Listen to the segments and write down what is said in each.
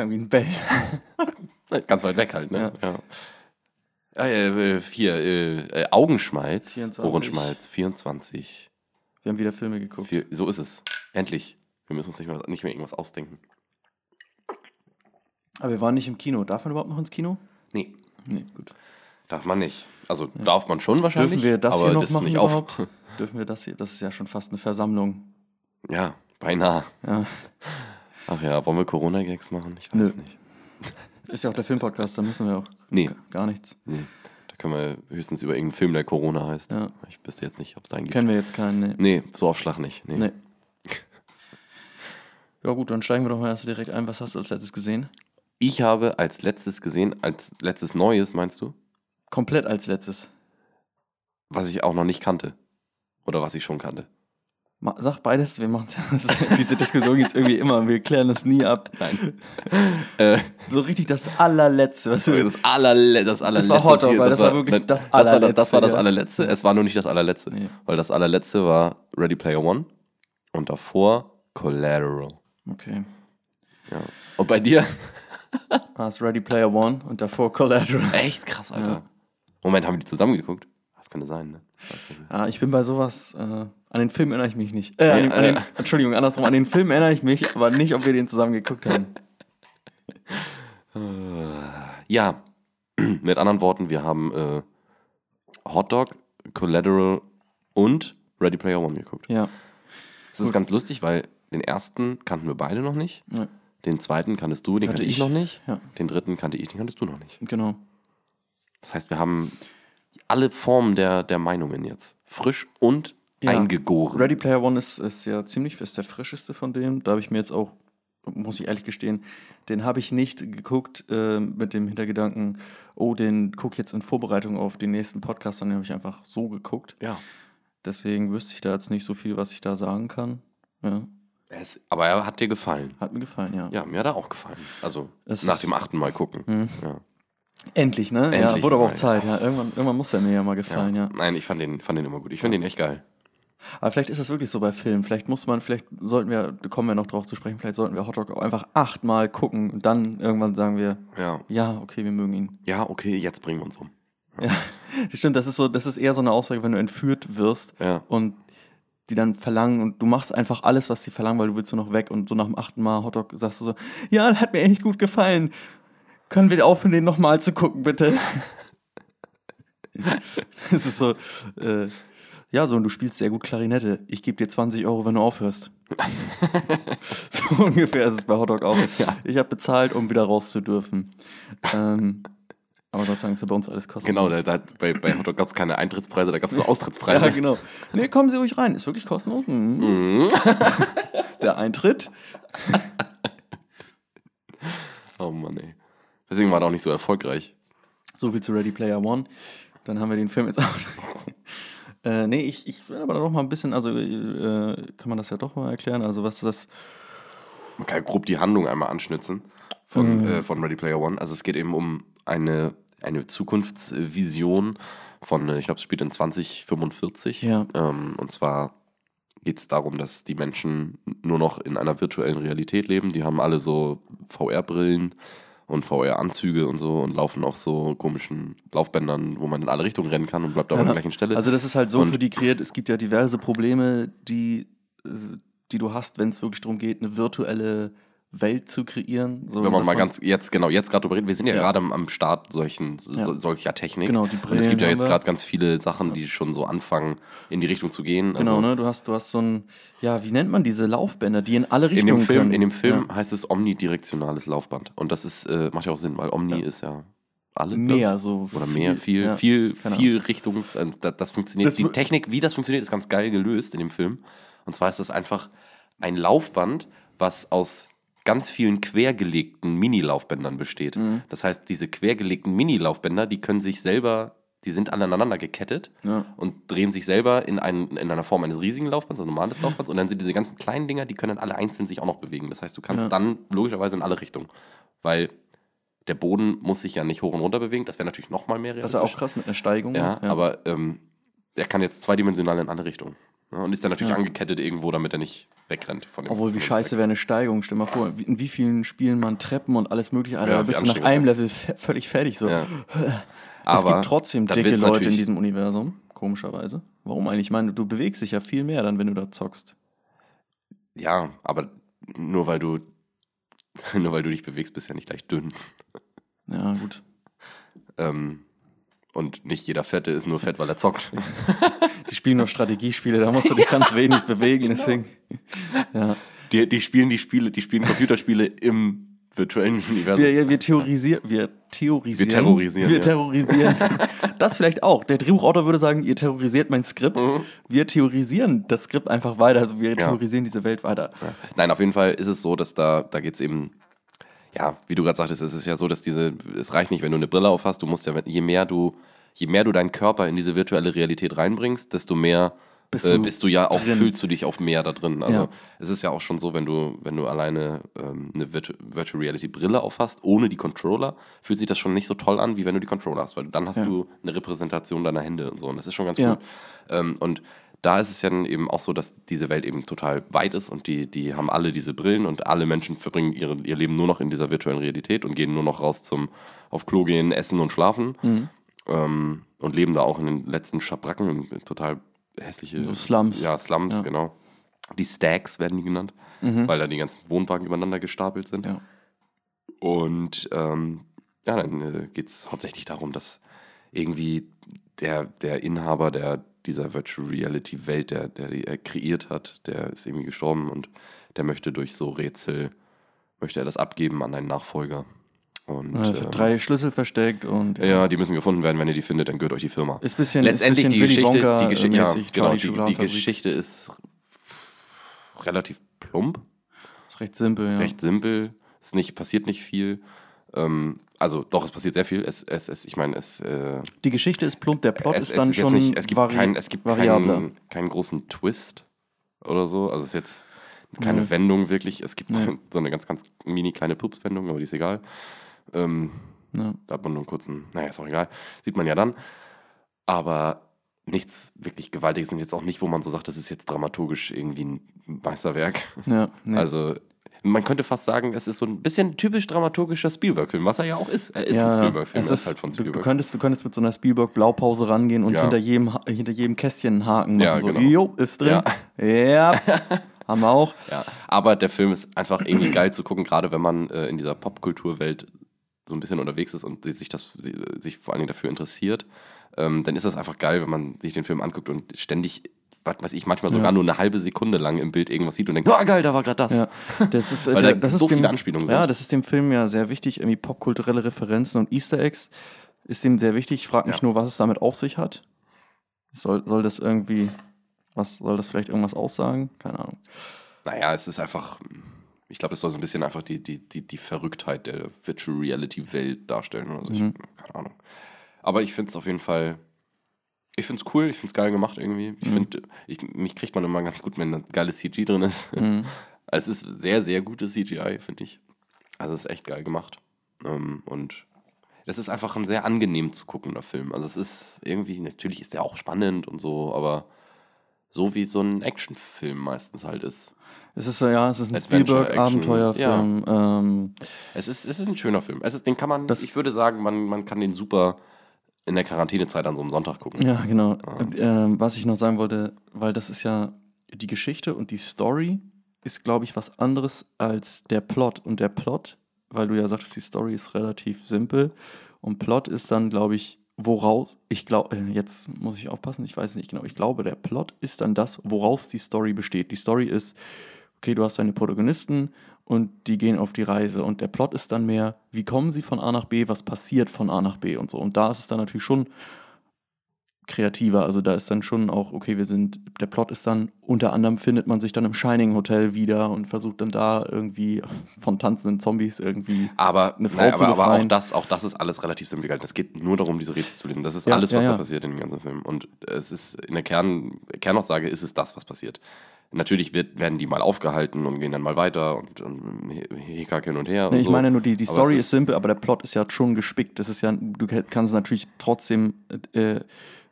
klang wie ein Bell. Ganz weit weg halt, ne? Ja. Ah, äh, hier, äh, äh, Augenschmalz, 24. Ohrenschmalz, 24. Wir haben wieder Filme geguckt. Vier, so ist es. Endlich. Wir müssen uns nicht mehr, nicht mehr irgendwas ausdenken. Aber wir waren nicht im Kino. Darf man überhaupt noch ins Kino? Nee, Nee, gut. darf man nicht. Also darf man schon wahrscheinlich, Dürfen wir das aber hier noch das machen nicht überhaupt? auf. Dürfen wir das hier? Das ist ja schon fast eine Versammlung. Ja, beinahe. Ja. Ach ja, wollen wir Corona-Gags machen? Ich weiß Nö. nicht. Ist ja auch der Filmpodcast, da müssen wir auch Nee. gar nichts. Nee. Da können wir höchstens über irgendeinen Film, der Corona heißt. Ja. Ich wüsste jetzt nicht, ob es da einen gibt. Kennen wir jetzt keinen. Nee. Nee, so auf Schlag nicht. Nee. nee. Ja gut, dann steigen wir doch mal erst direkt ein. Was hast du als letztes gesehen? Ich habe als letztes gesehen, als letztes Neues, meinst du? Komplett als letztes. Was ich auch noch nicht kannte. Oder was ich schon kannte. Sag beides, wir machen Diese Diskussion jetzt irgendwie immer, wir klären das nie ab. Nein. äh, So richtig das allerletzte. Was wir, das allerletzte. Das, allerletzte war Hotdog, hier, weil das war wirklich das das war, das, das allerletzte, war das allerletzte. Es war nur nicht das allerletzte. Nee. Weil das allerletzte war Ready Player One. Und davor Collateral. okay. Ja. Und bei dir? War es Ready Player One und davor Collateral. Echt krass, Alter. Ja. Moment, haben wir die zusammen geguckt? Das könnte sein, ne? Ah, ich bin bei sowas, äh, an den Film erinnere ich mich nicht. Äh, an den, an den, äh. Entschuldigung, andersrum, an den Film erinnere ich mich, aber nicht, ob wir den zusammen geguckt haben. Ja, mit anderen Worten, wir haben äh, Hot Dog, Collateral und Ready Player One geguckt. Ja. Das ist ganz lustig, weil den ersten kannten wir beide noch nicht. Ja. Den zweiten kanntest du, den Kannte kannte ich ich. noch nicht. Ja. Den dritten kannte ich, den kanntest du noch nicht. Genau. Das heißt, wir haben alle Formen der, der Meinungen jetzt. Frisch und Ja. eingegoren. Ready Player One ist, ist ja ziemlich, ist der frischeste von denen. Da habe ich mir jetzt auch, muss ich ehrlich gestehen, den habe ich nicht geguckt äh, mit dem Hintergedanken, oh, den gucke ich jetzt in Vorbereitung auf den nächsten Podcast, sondern den habe ich einfach so geguckt. Ja. Deswegen wüsste ich da jetzt nicht so viel, was ich da sagen kann. Ja. Es, aber er hat dir gefallen. Hat mir gefallen, ja. Ja, mir hat er auch gefallen. Also Es nach dem achten Mal gucken. Ja. Endlich, ne? ja, Endlich wurde aber auch. Zeit, ja. Irgendwann, irgendwann muss er mir ja mal gefallen, ja. Nein, ich fand den, fand den immer gut. Ich finde den echt geil. Aber vielleicht ist das wirklich so bei Filmen. Vielleicht muss man, vielleicht sollten wir, da kommen wir noch drauf zu sprechen, vielleicht sollten wir Hotdog auch einfach achtmal gucken und dann irgendwann sagen wir, Ja. ja, okay, wir mögen ihn. Ja, okay, jetzt bringen wir uns um. Ja, stimmt, das ist so, das ist eher so eine Aussage, wenn du entführt wirst Ja. und die dann verlangen und du machst einfach alles, was sie verlangen, weil du willst nur noch weg und so nach dem achten Mal Hotdog sagst du so, ja, hat mir echt gut gefallen. Können wir aufhören, den nochmal zu gucken, bitte? das ist so, äh, ja, so, und du spielst sehr gut Klarinette. Ich gebe dir 20 Euro, wenn du aufhörst. so ungefähr ist es bei Hotdog auch. Ich habe bezahlt, um wieder raus zu dürfen. Ähm, aber Gott sei Dank ist ja bei uns alles kostenlos. Genau, da, da, bei, bei Hotdog gab es keine Eintrittspreise, da gab es nur Austrittspreise. Ja, genau. Nee, kommen Sie ruhig rein. Ist wirklich kostenlos. Mhm. Der Eintritt. Oh Mann, ey. Deswegen war er auch nicht so erfolgreich. So viel zu Ready Player One. Dann haben wir den Film jetzt auch. äh, nee, ich, ich will aber noch mal ein bisschen, also äh, kann man das ja doch mal erklären. Also, was ist das? Man kann grob die Handlung einmal anschnitzen von, äh, von Ready Player One. Also es geht eben um eine, eine Zukunftsvision von, äh, ich glaube, es spielt in 2045. Ja. Ähm, und zwar geht es darum, dass die Menschen nur noch in einer virtuellen Realität leben. Die haben alle so VR-Brillen und VR-Anzüge und so und laufen auf so komischen Laufbändern, wo man in alle Richtungen rennen kann und bleibt aber an der gleichen Stelle. Also, das ist halt so Und- für die kreiert. Es gibt ja diverse Probleme, die, die du hast, wenn es wirklich darum geht, eine virtuelle Welt zu kreieren. So Wenn man mal ganz jetzt genau jetzt gerade drüber reden, wir sind ja, Ja. gerade am, am Start solchen Ja. so, solcher Technik. Genau, die Und es Brillen gibt ja jetzt gerade ganz viele Sachen, die schon so anfangen in die Richtung zu gehen. Genau, also ne? Du hast, du hast so ein, ja, wie nennt man diese Laufbänder, die in alle in Richtungen dem Film, können. in dem Film heißt es omnidirektionales Laufband und das ist äh, macht ja auch Sinn, weil Omni ist ja alle. Mehr, so oder mehr, viel, ja. viel, viel Richtungs. äh, Das, das funktioniert. Das die Technik, wie das funktioniert, ist ganz geil gelöst in dem Film. Und zwar ist das einfach ein Laufband, was aus ganz vielen quergelegten Mini-Laufbändern besteht. Mhm. Das heißt, diese quergelegten Mini-Laufbänder, die können sich selber, die sind aneinander gekettet Ja. und drehen sich selber in, ein, in einer Form eines riesigen Laufbands, ein normales Laufbands. Und dann sind diese ganzen kleinen Dinger, die können dann alle einzeln sich auch noch bewegen. Das heißt, du kannst Ja. dann logischerweise in alle Richtungen. Weil der Boden muss sich ja nicht hoch und runter bewegen. Das wäre natürlich noch mal mehr Das realistisch. ist ja auch krass mit einer Steigung. Ja, aber ähm, er kann jetzt zweidimensional in alle Richtungen. Ja, und ist dann natürlich Ja. angekettet irgendwo, damit er nicht wegrennt von dem Obwohl, wie scheiße wäre eine Steigung. Stell mal vor, wie- in wie vielen Spielen man Treppen und alles mögliche, Alter, Ja, da bist du nach einem Level völlig fertig. So. Ja. es gibt trotzdem dicke Leute in diesem Universum, komischerweise. Warum eigentlich? Ich meine, du bewegst dich ja viel mehr dann, wenn du da zockst. Ja, aber nur weil du nur weil du dich bewegst, bist du ja nicht gleich dünn. Ja, gut. Ähm, und nicht jeder Fette ist nur fett, weil er zockt. Die spielen nur Strategiespiele, da musst du dich ganz wenig bewegen, Genau. deswegen. Ja. Die, die spielen die Spiele, die spielen Computerspiele im virtuellen Universum. Wir, wir theorisieren, wir theorisieren. Wir terrorisieren, Wir ja. terrorisieren. Das vielleicht auch. Der Drehbuchautor würde sagen, ihr terrorisiert mein Skript. Mhm. Wir theorisieren das Skript einfach weiter. Also wir theorisieren diese Welt weiter. Ja. Nein, auf jeden Fall ist es so, dass da, da geht es eben, ja, wie du gerade sagtest, es ist ja so, dass diese, es reicht nicht, wenn du eine Brille auf hast, du musst ja, je mehr du, je mehr du deinen Körper in diese virtuelle Realität reinbringst, desto mehr Bist äh, du bist du ja auch, drin. fühlst du dich auch mehr da drin. Also Ja. es ist ja auch schon so, wenn du, wenn du alleine ähm, eine Virtu Virtual Reality Brille aufhast, ohne die Controller, fühlt sich das schon nicht so toll an, wie wenn du die Controller hast, weil dann hast Ja. du eine Repräsentation deiner Hände und so. Und das ist schon ganz Ja. cool. Ähm, und da ist es ja dann eben auch so, dass diese Welt eben total weit ist und die, die haben alle diese Brillen und alle Menschen verbringen ihre, ihr Leben nur noch in dieser virtuellen Realität und gehen nur noch raus zum auf Klo gehen, essen und schlafen. Mhm. Ähm, und leben da auch in den letzten Schabracken, total hässliche Slums. Ja, Slums, Ja. genau. Die Stacks werden die genannt, weil da die ganzen Wohnwagen übereinander gestapelt sind. Ja. Und ähm, ja, dann äh, geht es hauptsächlich darum, dass irgendwie der, der Inhaber der, dieser Virtual Reality Welt, der, der die er kreiert hat, der ist irgendwie gestorben und der möchte durch so Rätsel, möchte er das abgeben an einen Nachfolger. Und Ja, ähm, drei Schlüssel versteckt und ja, die müssen gefunden werden. Wenn ihr die findet, dann gehört euch die Firma. ist bisschen, Letztendlich ist die bisschen Willy Geschichte, Wonka die, Geschi ja, genau, die, die. Geschichte ist relativ plump, ist recht simpel, ja. recht simpel. Es nicht, passiert nicht viel. Ähm, also doch, es passiert sehr viel. Es, es, es, ich meine, es, äh, Die Geschichte ist plump, der Plot es, ist dann ist schon nicht, es gibt, vari kein, es gibt keinen, keinen großen Twist oder so. Also es ist jetzt keine Nee. Wendung wirklich. Es gibt Nee. so eine ganz, ganz mini kleine Pups-Wendung, aber die ist egal. Ähm, Ja. Da hat man nur einen kurzen, naja, ist auch egal. Sieht man ja dann. Aber nichts wirklich Gewaltiges und jetzt auch nicht, wo man so sagt, das ist jetzt dramaturgisch irgendwie ein Meisterwerk. Ja, nee. Also, man könnte fast sagen, es ist so ein bisschen typisch dramaturgischer Spielberg-Film, was er ja auch ist. Er ist ein Spielberg-Film, es er ist, halt von du, du, Spielberg. könntest, du könntest mit so einer Spielberg-Blaupause rangehen und Ja. hinter, jedem, hinter jedem Kästchen einen Haken machen. Ja, so, genau. jo, ist drin. Ja, haben wir auch. Ja, aber der Film ist einfach irgendwie geil zu gucken, gerade wenn man äh, in dieser Popkulturwelt so ein bisschen unterwegs ist und sich das sich vor allen Dingen dafür interessiert, ähm, dann ist das einfach geil, wenn man sich den Film anguckt und ständig, weiß ich, manchmal sogar Ja. nur eine halbe Sekunde lang im Bild irgendwas sieht und denkt, oh geil, da war gerade das. Ja, das ist, äh, Weil da das so ist dem, viele Anspielungen sind. Ja, das ist dem Film ja sehr wichtig. Irgendwie popkulturelle Referenzen und Easter Eggs ist dem sehr wichtig. Ich frage mich Ja. nur, was es damit auf sich hat. Soll, soll das irgendwie, was soll das vielleicht irgendwas aussagen? Keine Ahnung. Naja, es ist einfach, ich glaube, es soll so ein bisschen einfach die, die, die, die Verrücktheit der Virtual Reality Welt darstellen. Oder so. Mhm. ich, keine Ahnung. Aber ich finde es auf jeden Fall, ich finde es cool, ich finde es geil gemacht irgendwie. Ich Mhm. finde, ich, mich kriegt man immer ganz gut, wenn ein geiles CG drin ist. Mhm. Es ist sehr, sehr gutes CGI, finde ich. Also es ist echt geil gemacht. Ähm, und das ist einfach ein sehr angenehm zu guckender Film. Also es ist irgendwie, natürlich ist der auch spannend und so, aber so wie so ein Actionfilm meistens halt ist. Es ist ja, es ist ein Spielberg-Abenteuerfilm. Ähm, Es ist, es ist ein schöner Film. Es ist, den kann man, ich würde sagen, man, man kann den super in der Quarantänezeit an so einem Sonntag gucken. ja, genau. Ähm, was ich noch sagen wollte, weil das ist ja die Geschichte und die Story ist, glaube ich, was anderes als der Plot. Und der Plot, weil du ja sagtest, die Story ist relativ simpel. Und Plot ist dann, glaube ich, woraus, ich glaube, äh, jetzt muss ich aufpassen, ich weiß nicht genau, ich glaube, der Plot ist dann das, woraus die Story besteht. Die Story ist, okay, du hast deine Protagonisten und die gehen auf die Reise und der Plot ist dann mehr, wie kommen sie von A nach B, was passiert von A nach B und so. Und da ist es dann natürlich schon kreativer, also da ist dann schon auch, okay, wir sind, der Plot ist dann, unter anderem findet man sich dann im Shining Hotel wieder und versucht dann da irgendwie von tanzenden Zombies irgendwie Aber, Eine Frau nein, zu aber, aber auch, befreien. das, auch das ist alles relativ simpel gehalten. Es geht nur darum, diese Rätsel zu lösen. Das ist Ja, alles, ja, was ja. da passiert in dem ganzen Film. Und es ist in der Kern, Kernaussage ist es das, was passiert. Natürlich wird, werden die mal aufgehalten und gehen dann mal weiter und, und Hickhack hin und her. und Nee, ich so. meine nur, die, die Story es ist, simpel, aber der Plot ist ja schon gespickt. Das ist ja, du kannst natürlich trotzdem äh,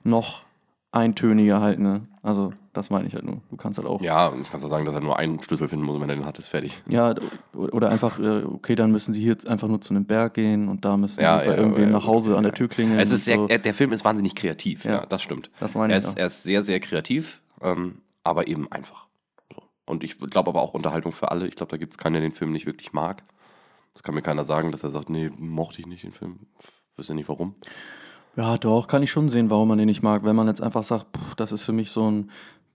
noch eintöniger halt, ne? Also, das meine ich halt nur. Du kannst halt auch. Ja, und ich kann auch sagen, dass er nur einen Schlüssel finden muss, wenn er den hat, ist fertig. Ja, oder einfach, äh, okay, dann müssen sie hier einfach nur zu einem Berg gehen und da müssen Ja, sie bei ja, irgendwem ja, nach Hause an der Tür klingeln. Es ist und sehr, so. er- der Film ist wahnsinnig kreativ, ja, Ja. das stimmt. Das meine Er ich ist, auch. er ist sehr, sehr kreativ, ähm, aber eben einfach. Und ich glaube aber auch Unterhaltung für alle. Ich glaube, da gibt es keinen, der den Film nicht wirklich mag. Das kann mir keiner sagen, dass er sagt, nee, mochte ich nicht den Film. Wüsste nicht warum. Ja, doch, kann ich schon sehen, warum man den nicht mag. Wenn man jetzt einfach sagt, pff, das ist für mich so ein,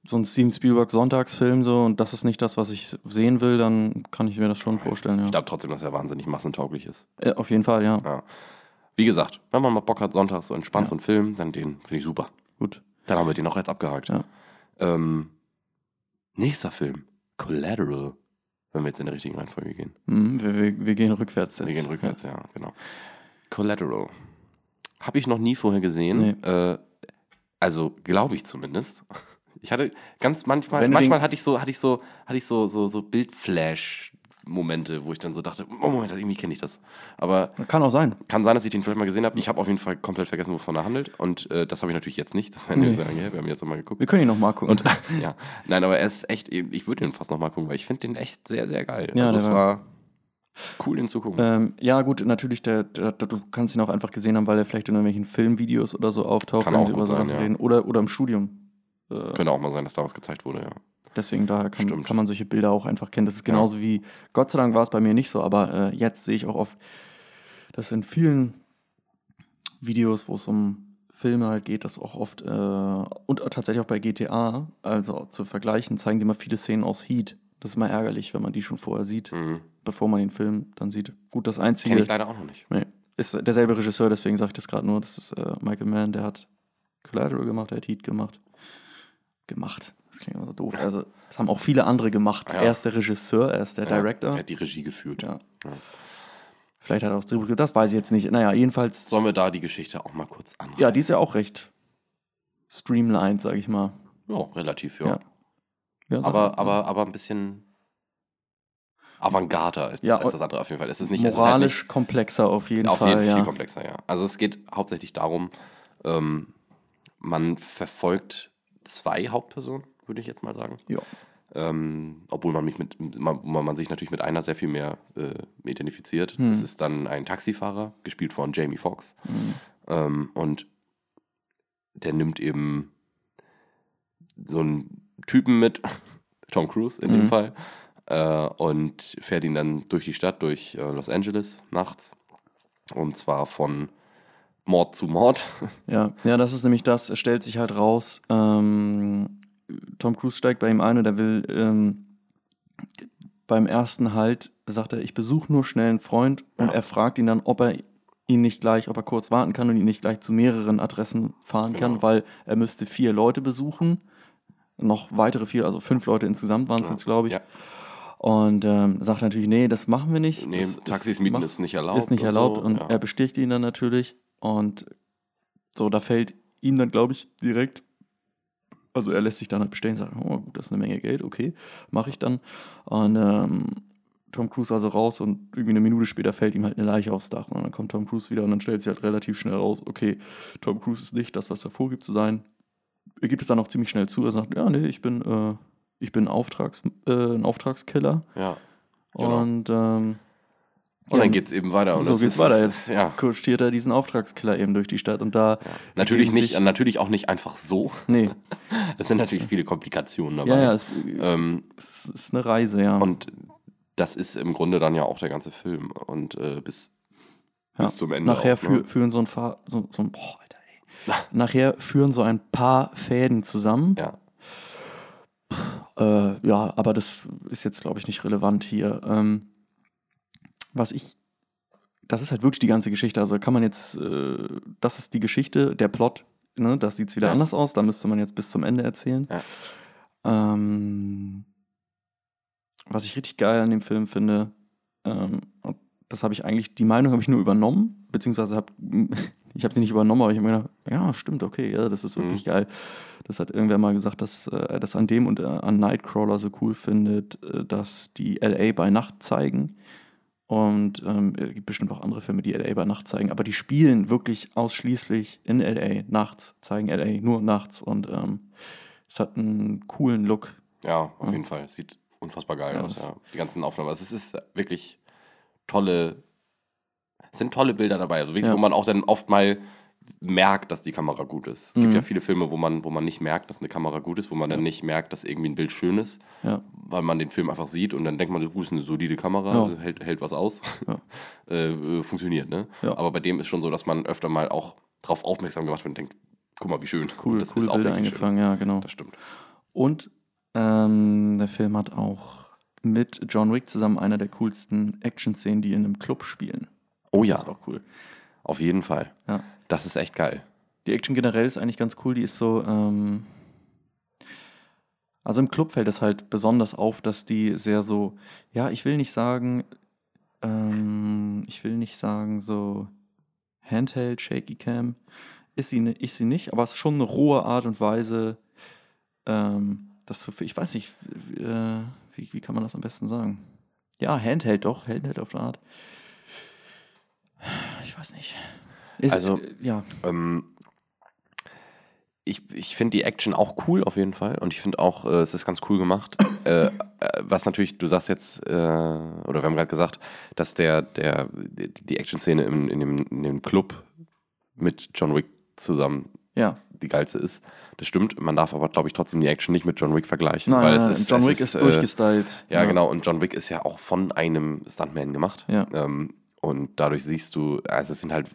so ein Steven Spielberg Sonntagsfilm so und das ist nicht das, was ich sehen will, dann kann ich mir das schon vorstellen, ja. Ich glaube trotzdem, dass er wahnsinnig massentauglich ist. Äh, auf jeden Fall, ja. Ja. Wie gesagt, wenn man mal Bock hat, sonntags so entspannt Ja. so einen Film, dann den finde ich super. Gut. Dann haben wir den auch jetzt abgehakt. Ja. Ähm, nächster Film, Collateral, wenn wir jetzt in der richtigen Reihenfolge gehen. Mhm, wir, wir, wir gehen rückwärts jetzt. Wir gehen rückwärts, ja, genau. Collateral. Habe ich noch nie vorher gesehen. Nee. Äh, also glaube ich zumindest. Ich hatte ganz manchmal, manchmal hatte ich so, hatte ich so, hatte ich so, so, so Bildflash-Momente, wo ich dann so dachte, oh Moment, irgendwie kenne ich das. Aber. Kann auch sein. kann sein, dass ich den vielleicht mal gesehen habe. Ich habe auf jeden Fall komplett vergessen, wovon er handelt. Und äh, das habe ich natürlich jetzt nicht. Das Nee. Wir haben jetzt nochmal geguckt. Wir können ihn noch mal gucken. Und ja, nein, aber er ist echt, ich würde ihn fast nochmal gucken, weil ich finde den echt sehr, sehr geil. Ja, also es war- war cool, den zu gucken. ähm, ja, gut, natürlich, der, der, der, du kannst ihn auch einfach gesehen haben, weil er vielleicht in irgendwelchen Filmvideos oder so auftaucht, Kann wenn auch sie über Sachen ja. reden. Oder, oder im Studium. Äh, Könnte auch mal sein, dass da was gezeigt wurde, ja. Deswegen daher kann, Stimmt. kann man solche Bilder auch einfach kennen. Das ist genauso wie, Gott sei Dank war es bei mir nicht so, aber äh, jetzt sehe ich auch oft, dass in vielen Videos, wo es um Filme halt geht, das auch oft, äh, und tatsächlich auch bei GTA, also zu vergleichen, zeigen die immer viele Szenen aus Heat. Das ist immer ärgerlich, wenn man die schon vorher sieht, Mhm. bevor man den Film dann sieht. Gut, das Kenne Einzige ich leider auch noch nicht. nee, ist derselbe Regisseur, deswegen sage ich das gerade nur, das ist äh, Michael Mann, der hat Collateral gemacht, der hat Heat gemacht. Gemacht. Das klingt immer so doof. Also, das haben auch viele andere gemacht. Ja. Er ist der Regisseur, er ist der Ja, Director. Er hat die Regie geführt. Ja. Ja. Vielleicht hat er auch das Drehbuch, das weiß ich jetzt nicht. Naja, jedenfalls, Sollen wir da die Geschichte auch mal kurz anreißen? ja, die ist ja auch recht streamlined, sag ich mal. Ja, relativ, ja. Aber, aber, aber ein bisschen avantgarder als, Ja, als das andere auf jeden Fall. Es ist nicht es ist moralisch komplexer auf jeden Auf Fall. jeden Fall viel komplexer, ja. Also es geht hauptsächlich darum, ähm, man verfolgt zwei Hauptpersonen, würde ich jetzt mal sagen. Ja. Ähm, obwohl man, mich mit, man, man sich natürlich mit einer sehr viel mehr äh, identifiziert. Hm. Das ist dann ein Taxifahrer, gespielt von Jamie Foxx. Mhm. Ähm, und der nimmt eben so einen Typen mit, Tom Cruise in dem Mhm. Fall, äh, und fährt ihn dann durch die Stadt, durch äh, Los Angeles nachts. Und zwar von Mord zu Mord. Ja, ja, das ist nämlich das, es stellt sich halt raus, ähm, Tom Cruise steigt bei ihm ein und er will ähm, beim ersten Halt, sagt er, ich besuche nur schnell einen Freund und Ja. er fragt ihn dann, ob er ihn nicht gleich, ob er kurz warten kann und ihn nicht gleich zu mehreren Adressen fahren kann, Genau. weil er müsste vier Leute besuchen, noch weitere vier, also fünf Leute insgesamt waren es Ja. jetzt, glaube ich. Ja. Und ähm, sagt natürlich, nee, das machen wir nicht. Nee, das, Taxis mieten ist nicht erlaubt. ist nicht und erlaubt so. und ja. er besticht ihn dann natürlich und so, da fällt ihm dann, glaube ich, direkt, also er lässt sich dann halt bestellen, sagt, oh gut, das ist eine Menge Geld, okay, mache ich dann und ähm, Tom Cruise also raus und irgendwie eine Minute später fällt ihm halt eine Leiche aufs Dach und dann kommt Tom Cruise wieder und dann stellt sich halt relativ schnell raus, okay, Tom Cruise ist nicht das, was er vorgibt zu sein. Er gibt es dann auch ziemlich schnell zu, er sagt, ja, nee, ich bin, äh, ich bin Auftrags, äh, ein Auftragskiller ja. Genau. und ähm, Und ja, dann geht es eben weiter. Und so geht's ist, weiter. Jetzt ja. kutschiert er diesen Auftragskiller eben durch die Stadt und da. Natürlich, ergeben nicht, natürlich auch nicht einfach so. Nee. Es sind natürlich viele Komplikationen dabei. Ja, ja, es, Ähm, es ist eine Reise, ja. und das ist im Grunde dann ja auch der ganze Film. Und äh, bis, ja. bis zum Ende. Nachher auch, ne? führen so ein paar. So, so ein, boah, Alter, ey. Nachher führen so ein paar Fäden zusammen. Ja. Äh, ja, aber das ist jetzt, glaube ich, nicht relevant hier. Ähm, was ich. Das ist halt wirklich die ganze Geschichte. Also kann man jetzt. Äh, das ist die Geschichte, der Plot. Ne, das sieht wieder Ja. anders aus. Da müsste man jetzt bis zum Ende erzählen. Ja. Ähm, was ich richtig geil an dem Film finde, ähm, das habe ich eigentlich, die Meinung habe ich nur übernommen, beziehungsweise habe ich habe sie nicht übernommen, aber ich habe mir gedacht, ja, stimmt, okay, ja, das ist wirklich geil. Das hat irgendwer mal gesagt, dass äh, er das an dem und äh, an Nightcrawler so cool findet, äh, dass die LA bei Nacht zeigen Und ähm, es gibt bestimmt auch andere Filme, die LA bei Nacht zeigen, aber die spielen wirklich ausschließlich in LA nachts, zeigen LA nur nachts und ähm, es hat einen coolen Look. Ja, auf jeden Fall. Sieht unfassbar geil Ja, aus, ja. Die ganzen Aufnahmen. Also es ist wirklich tolle, es sind tolle Bilder dabei. Also wirklich, Ja. wo man auch dann oft mal merkt, dass die Kamera gut ist. Es Mhm. gibt ja viele Filme, wo man, wo man nicht merkt, dass eine Kamera gut ist, wo man dann nicht merkt, dass irgendwie ein Bild schön ist, Ja, weil man den Film einfach sieht und dann denkt man, gut, ist eine solide Kamera, Ja. hält, hält was aus, Ja. äh, äh, funktioniert, ne? Ja. Aber bei dem ist schon so, dass man öfter mal auch drauf aufmerksam gemacht wird und denkt, guck mal, wie schön. cool, Und das coole ist auch Bilder wirklich schön. eingefangen, ja, genau. Das stimmt. Und ähm, der Film hat auch mit John Wick zusammen einer der coolsten Action-Szenen, die in einem Club spielen. Oh ja, Das ist auch cool. Auf jeden Fall. Ja. Das ist echt geil. Die Action generell ist eigentlich ganz cool. Die ist so. Ähm also im Club fällt es halt besonders auf, dass die sehr so. Ja, ich will nicht sagen. Ähm, ich will nicht sagen so. Handheld, Shaky Cam. Ist sie, ist sie nicht, aber es ist schon eine rohe Art und Weise. Ähm, das zu. Ich weiß nicht. Wie, äh, wie, wie kann man das am besten sagen? Ja, Handheld doch. Handheld auf eine Art. Ich weiß nicht. Ist, Also- äh, ja. Ähm, ich ich finde die Action auch cool auf jeden Fall und ich finde auch, äh, es ist ganz cool gemacht. äh, äh, was natürlich, du sagst jetzt, äh, oder wir haben gerade gesagt, dass der, der, die, Action-Szene in, in, dem, in dem Club mit John Wick zusammen Ja. die geilste ist. Das stimmt. Man darf aber, glaube ich, trotzdem die Action nicht mit John Wick vergleichen. Nein, weil es ist, John es Wick ist, äh, durchgestylt. Ja, genau. Und John Wick ist ja auch von einem Stuntman gemacht. Ja. Ähm, und dadurch siehst du, also es sind halt,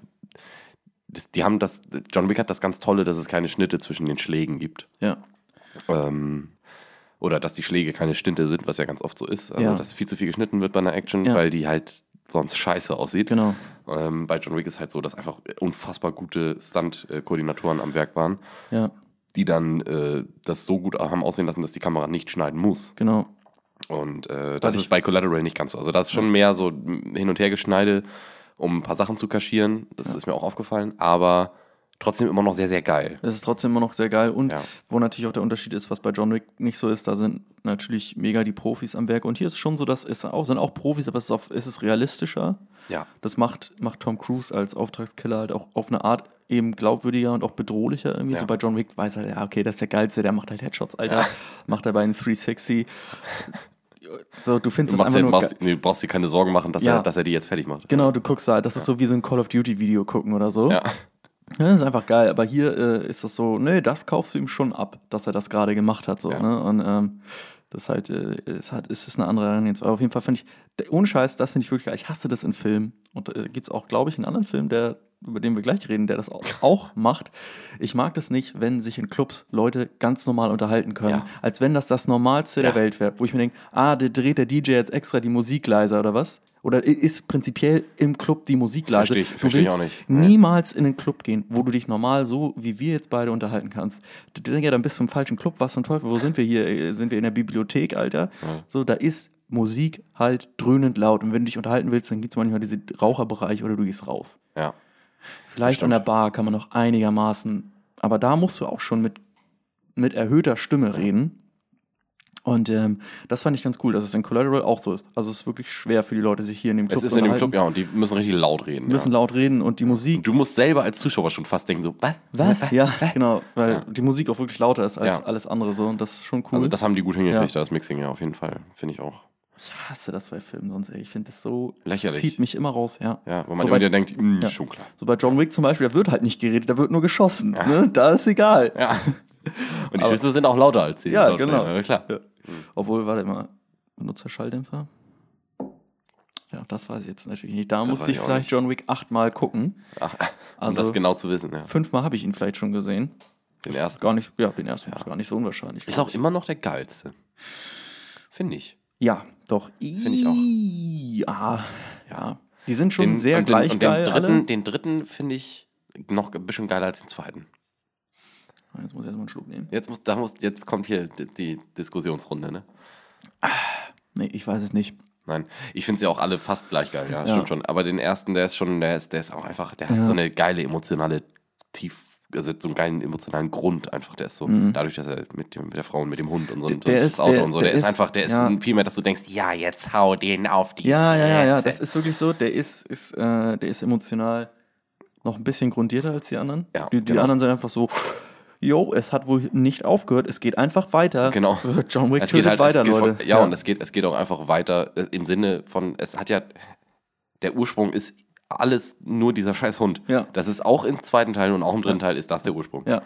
das, die haben das, John Wick hat das ganz Tolle, dass es keine Schnitte zwischen den Schlägen gibt. Ja, Ähm, oder dass die Schläge keine Stinte sind, was ja ganz oft so ist. Also, Ja. dass viel zu viel geschnitten wird bei einer Action, Ja. weil die halt sonst scheiße aussieht. genau. Ähm, bei John Wick ist halt so, dass einfach unfassbar gute Stunt-Koordinatoren am Werk waren, Ja, die dann äh, das so gut haben aussehen lassen, dass die Kamera nicht schneiden muss. genau. Und äh, das ich- ist bei Collateral nicht ganz so. Also das ist schon mehr so hin und her geschneide, um ein paar Sachen zu kaschieren. Das ist mir auch aufgefallen. Aber trotzdem immer noch sehr, sehr geil. Es ist trotzdem immer noch sehr geil. Und Ja. wo natürlich auch der Unterschied ist, was bei John Wick nicht so ist, da sind natürlich mega die Profis am Werk. Und hier ist es schon so, dass es auch, sind auch Profis, aber es ist, auf, es ist realistischer. Ja. Das macht, macht Tom Cruise als Auftragskiller halt auch auf eine Art eben glaubwürdiger und auch bedrohlicher irgendwie. Ja. So bei John Wick weiß er, ja, okay, das ist der Geilste, der macht halt Headshots, Alter. Macht er bei einem 360. So, du findest Du es einfach dir, nur nee, du brauchst dir keine Sorgen machen, dass, Ja. er, dass er die jetzt fertig macht. Genau, du guckst da, das ist so wie so ein Call of Duty Video gucken oder so. Ja. Ja, das ist einfach geil. Aber hier äh, ist das so, nee, das kaufst du ihm schon ab, dass er das gerade gemacht hat. So, Ja. ne? Und ähm, das ist halt, äh, ist halt, ist es eine andere Herangehensweise. Aber auf jeden Fall finde ich, der- ohne Scheiß, das finde ich wirklich geil. Ich hasse das in Filmen. Und äh, gibt es auch, glaube ich, einen anderen Film, der, über den wir gleich reden, der das auch, auch macht. Ich mag das nicht, wenn sich in Clubs Leute ganz normal unterhalten können. Ja. Als wenn das das Normalste Ja. der Welt wäre. Wo ich mir denke, ah, der dreht der DJ jetzt extra die Musik leiser oder was? Oder ist prinzipiell im Club die Musik leise? Versteh ich- Du versteh ich auch nicht. Niemals in einen Club gehen, wo du dich normal so, wie wir jetzt beide unterhalten kannst. Du denkst ja, dann bist du im falschen Club, was zum Teufel, wo sind wir hier? Äh, Sind wir in der Bibliothek, Alter? So, da ist Musik halt dröhnend laut. Und wenn du dich unterhalten willst, dann gibt es manchmal diese Raucherbereich oder du gehst raus. Ja. Vielleicht an der Bar kann man noch einigermaßen, aber da musst du auch schon mit, mit erhöhter Stimme reden. Und ähm, das fand ich ganz cool, dass es in Collateral auch so ist. Also es ist wirklich schwer für die Leute, sich hier in dem Club Es ist zu in dem. Club, ja, und die müssen richtig laut reden. Die müssen ja. laut reden und die Musik Du musst selber als Zuschauer schon fast denken, so, was? Was? Ja, genau, weil Ja. die Musik auch wirklich lauter ist als Ja. alles andere so und das ist schon cool. Also das haben die gut hingekriegt, Ja. das Mixing, ja, auf jeden Fall. Finde ich auch. ich hasse das bei Filmen sonst, ey. Ich finde das so, das Lächerlich. zieht mich immer raus, ja. Ja, wo man So immer bei- wieder denkt, mh, Ja. schon klar. So bei John Wick zum Beispiel, da wird halt nicht geredet, da wird nur geschossen. Ne? Da ist egal. Ja. Und die Schüsse sind auch lauter als die Ja, genau. Ja, klar. Ja. Obwohl, warte mal, Benutzerschalldämpfer? Ja, das weiß ich jetzt natürlich nicht. Da Das musste ich vielleicht nicht. John Wick achtmal gucken. Ach, um Also- das genau zu wissen, ja. Fünfmal habe ich ihn vielleicht schon gesehen. Den Ist ersten. Gar nicht, ja, den ersten ist gar nicht so unwahrscheinlich. Ist auch ich. immer noch der geilste. Finde ich. Ja, doch. Finde ich auch. Ja, ja. Die sind schon Den, sehr und den, gleich und geil. den alle. dritten, den dritten finde ich noch ein bisschen geiler als den zweiten. Jetzt muss ich erstmal einen Schluck nehmen. Jetzt, muss, da muss, jetzt kommt hier die, die Diskussionsrunde, ne? Nee, ich weiß es nicht. Nein, ich finde sie auch alle fast gleich geil, ja, das Ja. stimmt schon. Aber den ersten, der ist schon, der ist, der ist auch einfach, der hat Ja. so eine geile emotionale Tief, also so einen geilen emotionalen Grund einfach. Der ist so, dadurch, dass er mit, dem, mit der Frau und mit dem Hund und so und Mhm. Das ist- Auto der- und so, der der, ist ist- einfach, der ist ja. ein- viel mehr, dass du denkst, ja, jetzt hau den auf die Ja, ja, ja, ja, Fresse. das ist wirklich so. Der ist, ist, äh, der ist emotional noch ein bisschen grundierter als die anderen. Ja, die, die genau. anderen sind einfach so, jo, es hat wohl nicht aufgehört, es geht einfach weiter. Genau. John Wick Es geht halt weiter, es geht Leute. Von, ja, und es geht, es geht auch einfach weiter äh, im Sinne von, es hat ja, der Ursprung ist alles nur dieser scheiß Hund. Ja. Das ist auch im zweiten Teil und auch im dritten Teil ist das der Ursprung. ja.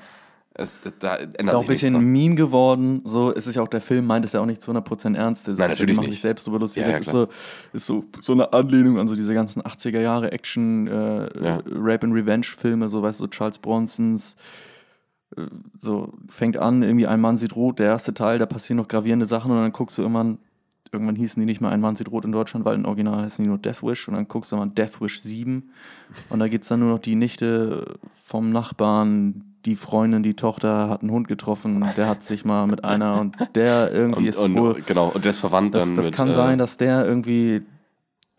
Es, da, Ist auch ein bisschen Meme geworden. So, es ist ja auch der Film, meint es ja auch nicht zu 100% ernst. Das Nein, ist, natürlich die machen sich selbst drüber lustig. Ja, ja, das ist, so, ist so, so eine Anlehnung an so diese ganzen 80er Jahre Action, äh, Ja. Rape and Revenge Filme, so weißt du, so Charles Bronsons. So fängt an, irgendwie ein Mann sieht rot, der erste Teil, da passieren noch gravierende Sachen und dann guckst du irgendwann, irgendwann hießen die nicht mehr ein Mann sieht rot in Deutschland, weil im Original heißen die nur Death Wish und dann guckst du mal Death Wish 7 und da gibt es dann nur noch die Nichte vom Nachbarn, die Freundin, die Tochter hat einen Hund getroffen, der hat sich mal mit einer und der irgendwie Und, ist und, wohl, genau, und der ist verwandt das, dann das mit, kann äh, sein, dass der irgendwie,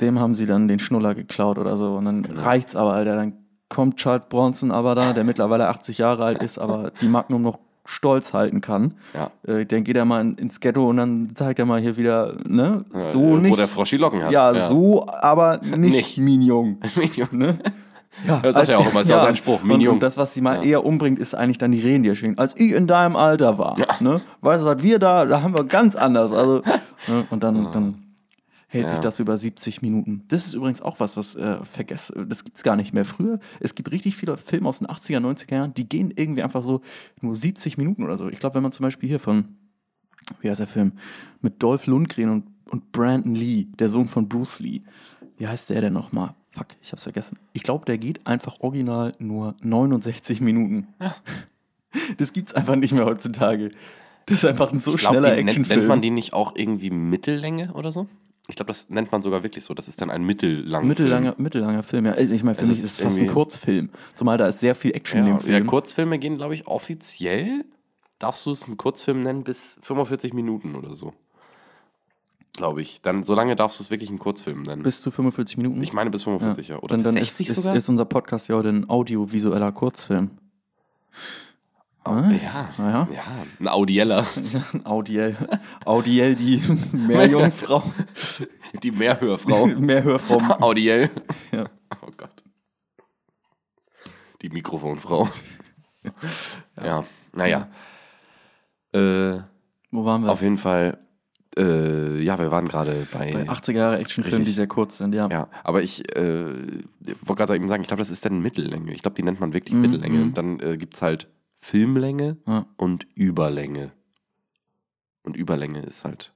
dem haben sie dann den Schnuller geklaut oder so und dann Genau. reicht's aber, Alter, dann kommt Charles Bronson aber da, der mittlerweile 80 Jahre alt ist, aber die Magnum noch stolz halten kann. Ja. Äh, dann geht er mal in- ins Ghetto und dann zeigt er mal hier wieder, ne? äh, So wo nicht. der Frosch die Locken hat. ja, so, aber nicht, Nicht. Minion. Ne? Ja, Das sagt er auch immer, ist ja sein Spruch, Und, Minion. und das, was sie mal Ja. eher umbringt, ist eigentlich dann die Reden, die er schwingt. Als ich in deinem Alter war, Ja. ne? weißt du, was wir da, da haben wir ganz anders. Also, ne? Und dann, dann hält sich Ja. das über 70 Minuten. Das ist übrigens auch was, was äh, vergessen, das gibt's gar nicht mehr. Früher, es gibt richtig viele Filme aus den 80er, 90er Jahren, die gehen irgendwie einfach so nur 70 Minuten oder so. Ich glaube, wenn man zum Beispiel hier von, wie heißt der Film, mit Dolph Lundgren und, und Brandon Lee, der Sohn von Bruce Lee. Wie heißt der denn nochmal? Fuck, ich hab's vergessen. Ich glaube, der geht einfach original nur 69 Minuten. Das gibt's einfach nicht mehr heutzutage. Das ist einfach ein so Ich glaube, schneller nennt, Actionfilm. nennt man die nicht auch irgendwie Mittellänge oder so? Ich glaube, das nennt man sogar wirklich so. Das ist dann ein mittellanger Mittellanger, mittellanger Film, ja. Ich meine, für Es mich ist es fast ein Kurzfilm. Zumal da ist sehr viel Action in Ja, dem ja, Film. Kurzfilme gehen, glaube ich, offiziell, darfst du es einen Kurzfilm nennen, bis 45 Minuten oder so. Glaube ich. Dann, so lange darfst du es wirklich einen Kurzfilm nennen. Bis zu 45 Minuten. ich meine bis 45, ja. Oder dann, bis dann 60 ist, sogar? Ist, ist unser Podcast ja heute ein audiovisueller Kurzfilm. Ah, ja. naja. ja, ein Audieller. Audiell. Audiell, die Meerjungfrau. Die Mehrhörfrau. Mehrhörfrau. Audiell. Ja. Oh Gott. Die Mikrofonfrau. ja, naja. Äh, Wo waren wir? auf jeden Fall, äh, ja, wir waren gerade bei. Bei 80er Jahre Actionfilmen, die sehr kurz sind, ja. Ja, aber ich äh, wollte gerade eben sagen, ich glaube, das ist dann Mittellänge. Ich glaube, die nennt man wirklich Mhm, Mittellänge. mhm. Und dann äh, gibt es halt Filmlänge Ja. und Überlänge. Und Überlänge ist halt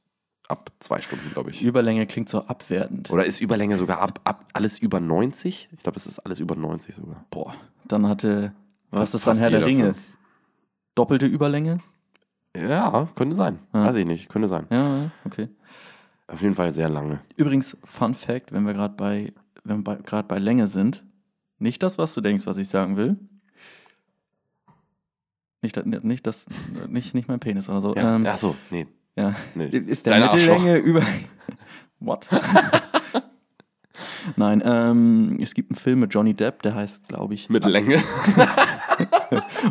ab zwei Stunden, glaube ich. Überlänge klingt so abwertend. Oder ist Überlänge sogar ab, ab alles über 90? Ich glaube, es ist alles über 90 sogar. Boah, dann hatte, was ist dann fast Herr der Ringe? Film. Doppelte Überlänge? Ja, könnte sein. Ja. Weiß ich nicht, könnte sein. Ja, okay. Auf jeden Fall sehr lange. Übrigens, Fun Fact, wenn wir gerade bei, wenn wir gerade bei Länge sind, nicht das, was du denkst, was ich sagen will. Nicht, nicht das, nicht, nicht mein Penis oder so. Ja. Ähm, Ach so, nee. ja. nee. Ist der Deine Mittellänge über. What? Nein, ähm, es gibt einen Film mit Johnny Depp, der heißt, glaube ich. Mittellänge.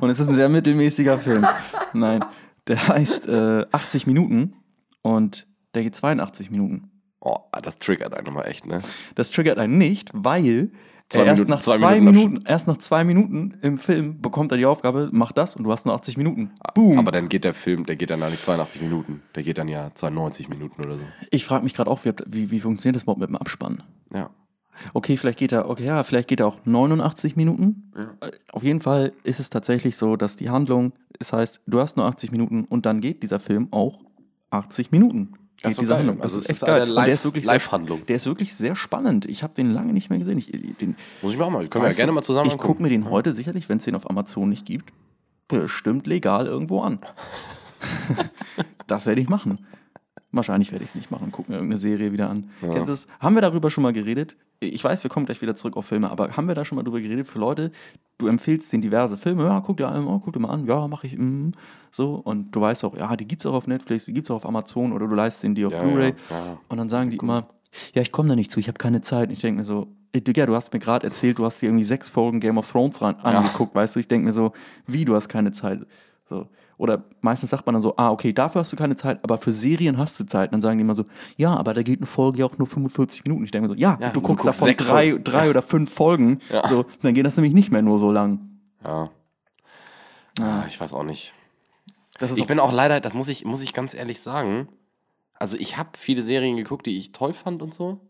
Und es ist ein sehr mittelmäßiger Film. Nein, der heißt äh, 80 Minuten und der geht 82 Minuten. Oh, das triggert einen mal echt, ne? Das triggert einen nicht, weil Zwei er erst Minuten- nach zwei zwei, Minuten Minuten, erst nach zwei Minuten im Film bekommt er die Aufgabe, mach das und du hast nur 80 Minuten. Boom. Aber dann geht der Film, der geht dann ja nicht 82 Minuten. Der geht dann ja 92 Minuten oder so. ich frage mich gerade auch, wie, wie, wie funktioniert das überhaupt mit dem Abspann? Ja. Okay, vielleicht geht er, okay, ja, vielleicht geht er auch 89 Minuten. Äh, Auf jeden Fall ist es tatsächlich so, dass die Handlung, es heißt, du hast nur 80 Minuten und dann geht dieser Film auch 80 Minuten. Ja, Geht so diese geil. Handlung. Das Also ist es echt ist geil. Und der Live- ist wirklich sehr, Live-Handlung. der ist wirklich sehr spannend. Ich habe den lange nicht mehr gesehen. Ich, den, Muss ich mir auch mal, können wir ja gerne mal zusammen Ich gucke mir den heute sicherlich, wenn es den auf Amazon nicht gibt, bestimmt legal irgendwo an. das werde ich machen. Wahrscheinlich werde ich es nicht machen. Guck mir irgendeine Serie wieder an. Kennst du es? Haben wir darüber schon mal geredet? Ich weiß, wir kommen gleich wieder zurück auf Filme, aber haben wir da schon mal drüber geredet für Leute? Du empfiehlst denen diverse Filme, ja, guck dir, oh, guck dir mal an, ja, mache ich, mm, so. Und du weißt auch, ja, die gibt's auch auf Netflix, die gibt's auch auf Amazon oder du leistest denen die auf Ja, Blu-ray. ja, ja. Und dann sagen die immer, ja, ich komme da nicht zu, ich habe keine Zeit. Und ich denke mir so, Ey, Digga, du hast mir gerade erzählt, du hast dir irgendwie sechs Folgen Game of Thrones ran, angeguckt, weißt du? Ich denke mir so, wie, du hast keine Zeit. So. Oder meistens sagt man dann so, ah, okay, dafür hast du keine Zeit, aber für Serien hast du Zeit. Und dann sagen die immer so, ja, aber da geht eine Folge ja auch nur 45 Minuten. Ich denke mir so, ja, Ja, du du guckst guckst davon drei, Folgen. drei oder fünf Folgen. Ja. So, dann geht das nämlich nicht mehr nur so lang. Ja. Ah, ich weiß auch nicht. Ich auch, bin auch leider, das muss ich, muss ich ganz ehrlich sagen. Also ich habe viele Serien geguckt, die ich toll fand und so.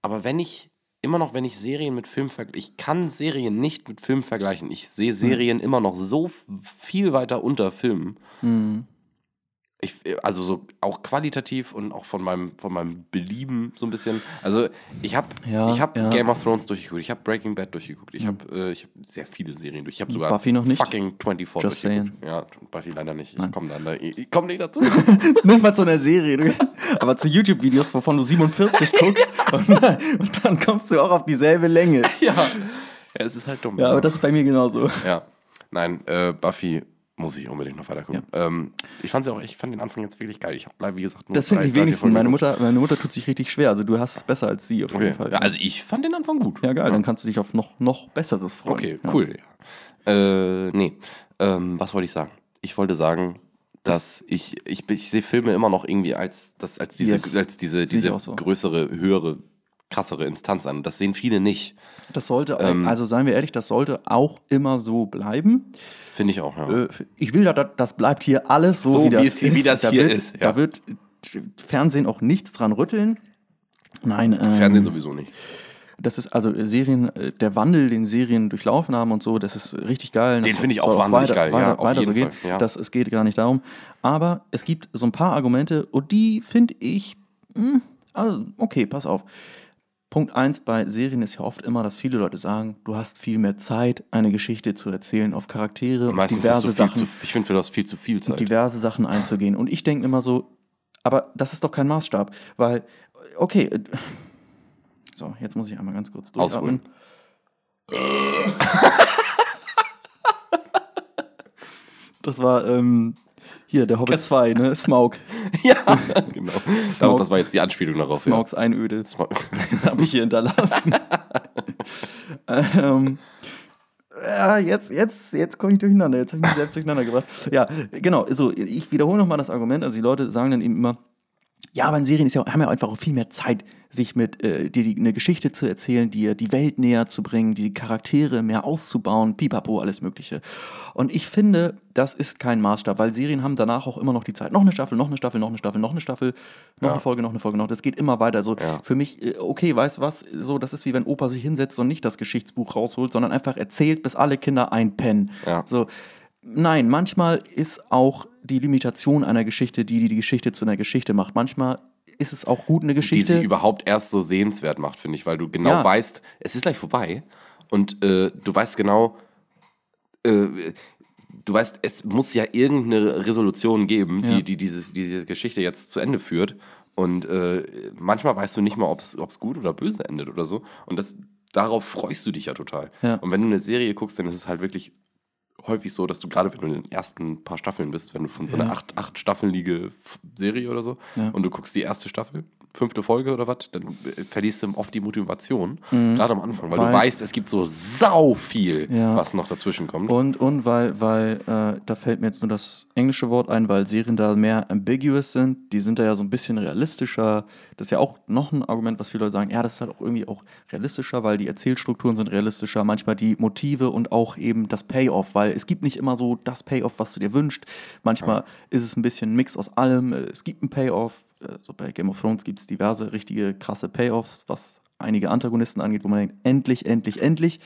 Aber wenn ich, immer noch, wenn ich Serien mit Film vergleiche, ich kann Serien nicht mit Film vergleichen. Ich sehe Serien immer noch so viel weiter unter Filmen. Mhm. Ich, also so auch qualitativ und auch von meinem, von meinem Belieben so ein bisschen. Also ich habe Ja, ich hab ja. Game of Thrones durchgeguckt, ich habe Breaking Bad durchgeguckt, ich habe äh, ich hab sehr viele Serien durch. Ich habe sogar Buffy noch nicht? fucking 24 Just durchgeguckt. Ja, Buffy leider nicht. Ich komme da, ich komm nicht dazu. Nicht mal zu einer Serie, aber zu YouTube-Videos, wovon du 47 guckst und, und dann kommst du auch auf dieselbe Länge. ja. ja, es ist halt dumm. Ja, aber das ist bei mir genauso. Ja. Nein, äh, Buffy muss ich unbedingt noch weiter gucken. Ähm, ich fand auch, ich fand den Anfang jetzt wirklich geil. Ich habe wie gesagt, nur Das sind die wenigsten. Meine. Mutter, meine Mutter tut sich richtig schwer. Also du hast es besser als sie auf jeden Okay. Fall. Ja, also ich fand den Anfang gut. Ja, geil, dann kannst du dich auf noch, noch Besseres freuen. Okay, ja. cool. Ja. Äh, nee. Ähm, was wollte ich sagen? Ich wollte sagen, dass ich, ich, ich sehe Filme immer noch irgendwie als, das, als diese, Yes. als diese, diese so. größere, höhere, krassere Instanz an. Das sehen viele nicht. Das sollte, Ähm, also seien wir ehrlich, das sollte auch immer so bleiben. Finde ich auch, ja. Äh, Ich will, das bleibt hier alles so, So, wie, das es wie ist. das da hier wird, ist, ja. Da wird Fernsehen auch nichts dran rütteln. Nein, ähm, Fernsehen sowieso nicht. das ist also Serien, äh, der Wandel, den Serien durchlaufen haben und so, das ist richtig geil. Den finde ich auch wahnsinnig weiter, geil, ja, Weiter, auf weiter jeden so gehen. Fall, ja. Das, es geht gar nicht darum. Aber es gibt so ein paar Argumente und die finde ich, hm, also, okay, pass auf. Punkt eins bei Serien ist ja oft immer, dass viele Leute sagen, du hast viel mehr Zeit, eine Geschichte zu erzählen, auf Charaktere und Meistens diverse Sachen zu, ich finde, für das viel zu viel Zeit. diverse Sachen einzugehen. Und ich denke immer so, aber das ist doch kein Maßstab, weil, okay, äh, so, jetzt muss ich einmal ganz kurz durchatmen. Das war ähm, hier, der Hobbit 2, ne? Smaug. ja, genau. Smaug. Das war jetzt die Anspielung darauf. Smaugs Einöde. Smaug. habe ich hier hinterlassen. ähm, ja, jetzt, jetzt, jetzt komme ich durcheinander. Jetzt habe ich mich selbst durcheinander gebracht. Ja, genau. So, ich wiederhole nochmal das Argument. Also die Leute sagen dann eben immer, ja, aber in Serien ist ja, haben ja einfach auch viel mehr Zeit, sich mit äh, dir die, eine Geschichte zu erzählen, dir die Welt näher zu bringen, die Charaktere mehr auszubauen, pipapo, alles Mögliche. Und ich finde, das ist kein Maßstab, weil Serien haben danach auch immer noch die Zeit. Noch eine Staffel, noch eine Staffel, noch eine Staffel, noch eine Staffel, noch Ja. eine Folge, noch eine Folge, noch. Das geht immer weiter. So Ja. für mich, äh, okay, weißt du was? So, das ist wie wenn Opa sich hinsetzt und nicht das Geschichtsbuch rausholt, sondern einfach erzählt, bis alle Kinder einpennen. Ja. So, nein, manchmal ist auch die Limitation einer Geschichte, die die, die Geschichte zu einer Geschichte macht. Manchmal ist es auch gut, eine die Geschichte. sie überhaupt erst so sehenswert macht, finde ich, weil du genau Ja. weißt, es ist gleich vorbei und äh, du weißt genau, äh, du weißt, es muss ja irgendeine Resolution geben, die, Ja. die dieses, diese Geschichte jetzt zu Ende führt. Und äh, manchmal weißt du nicht mal, ob es gut oder böse endet oder so. Und das, darauf freust du dich ja total. Ja. Und wenn du eine Serie guckst, dann ist es halt wirklich häufig so, dass du gerade, wenn du in den ersten paar Staffeln bist, wenn du von so einer Ja. acht, acht staffelige F- Serie oder so Ja. und du guckst die erste Staffel, fünfte Folge oder was, dann verlierst du oft die Motivation, Mhm. gerade am Anfang, weil, Weil- du weißt, es gibt so sau viel, Ja. was noch dazwischen kommt. Und, und weil, weil äh, da fällt mir jetzt nur das englische Wort ein, weil Serien da mehr ambiguous sind, die sind da ja so ein bisschen realistischer. Das ist ja auch noch ein Argument, was viele Leute sagen, ja, das ist halt auch irgendwie auch realistischer, weil die Erzählstrukturen sind realistischer, manchmal die Motive und auch eben das Payoff, weil es gibt nicht immer so das Payoff, was du dir wünschst. Manchmal ist es ein bisschen ein Mix aus allem. Es gibt ein Payoff, so bei Game of Thrones gibt es diverse richtige krasse Payoffs, was einige Antagonisten angeht, wo man denkt, endlich, endlich, endlich.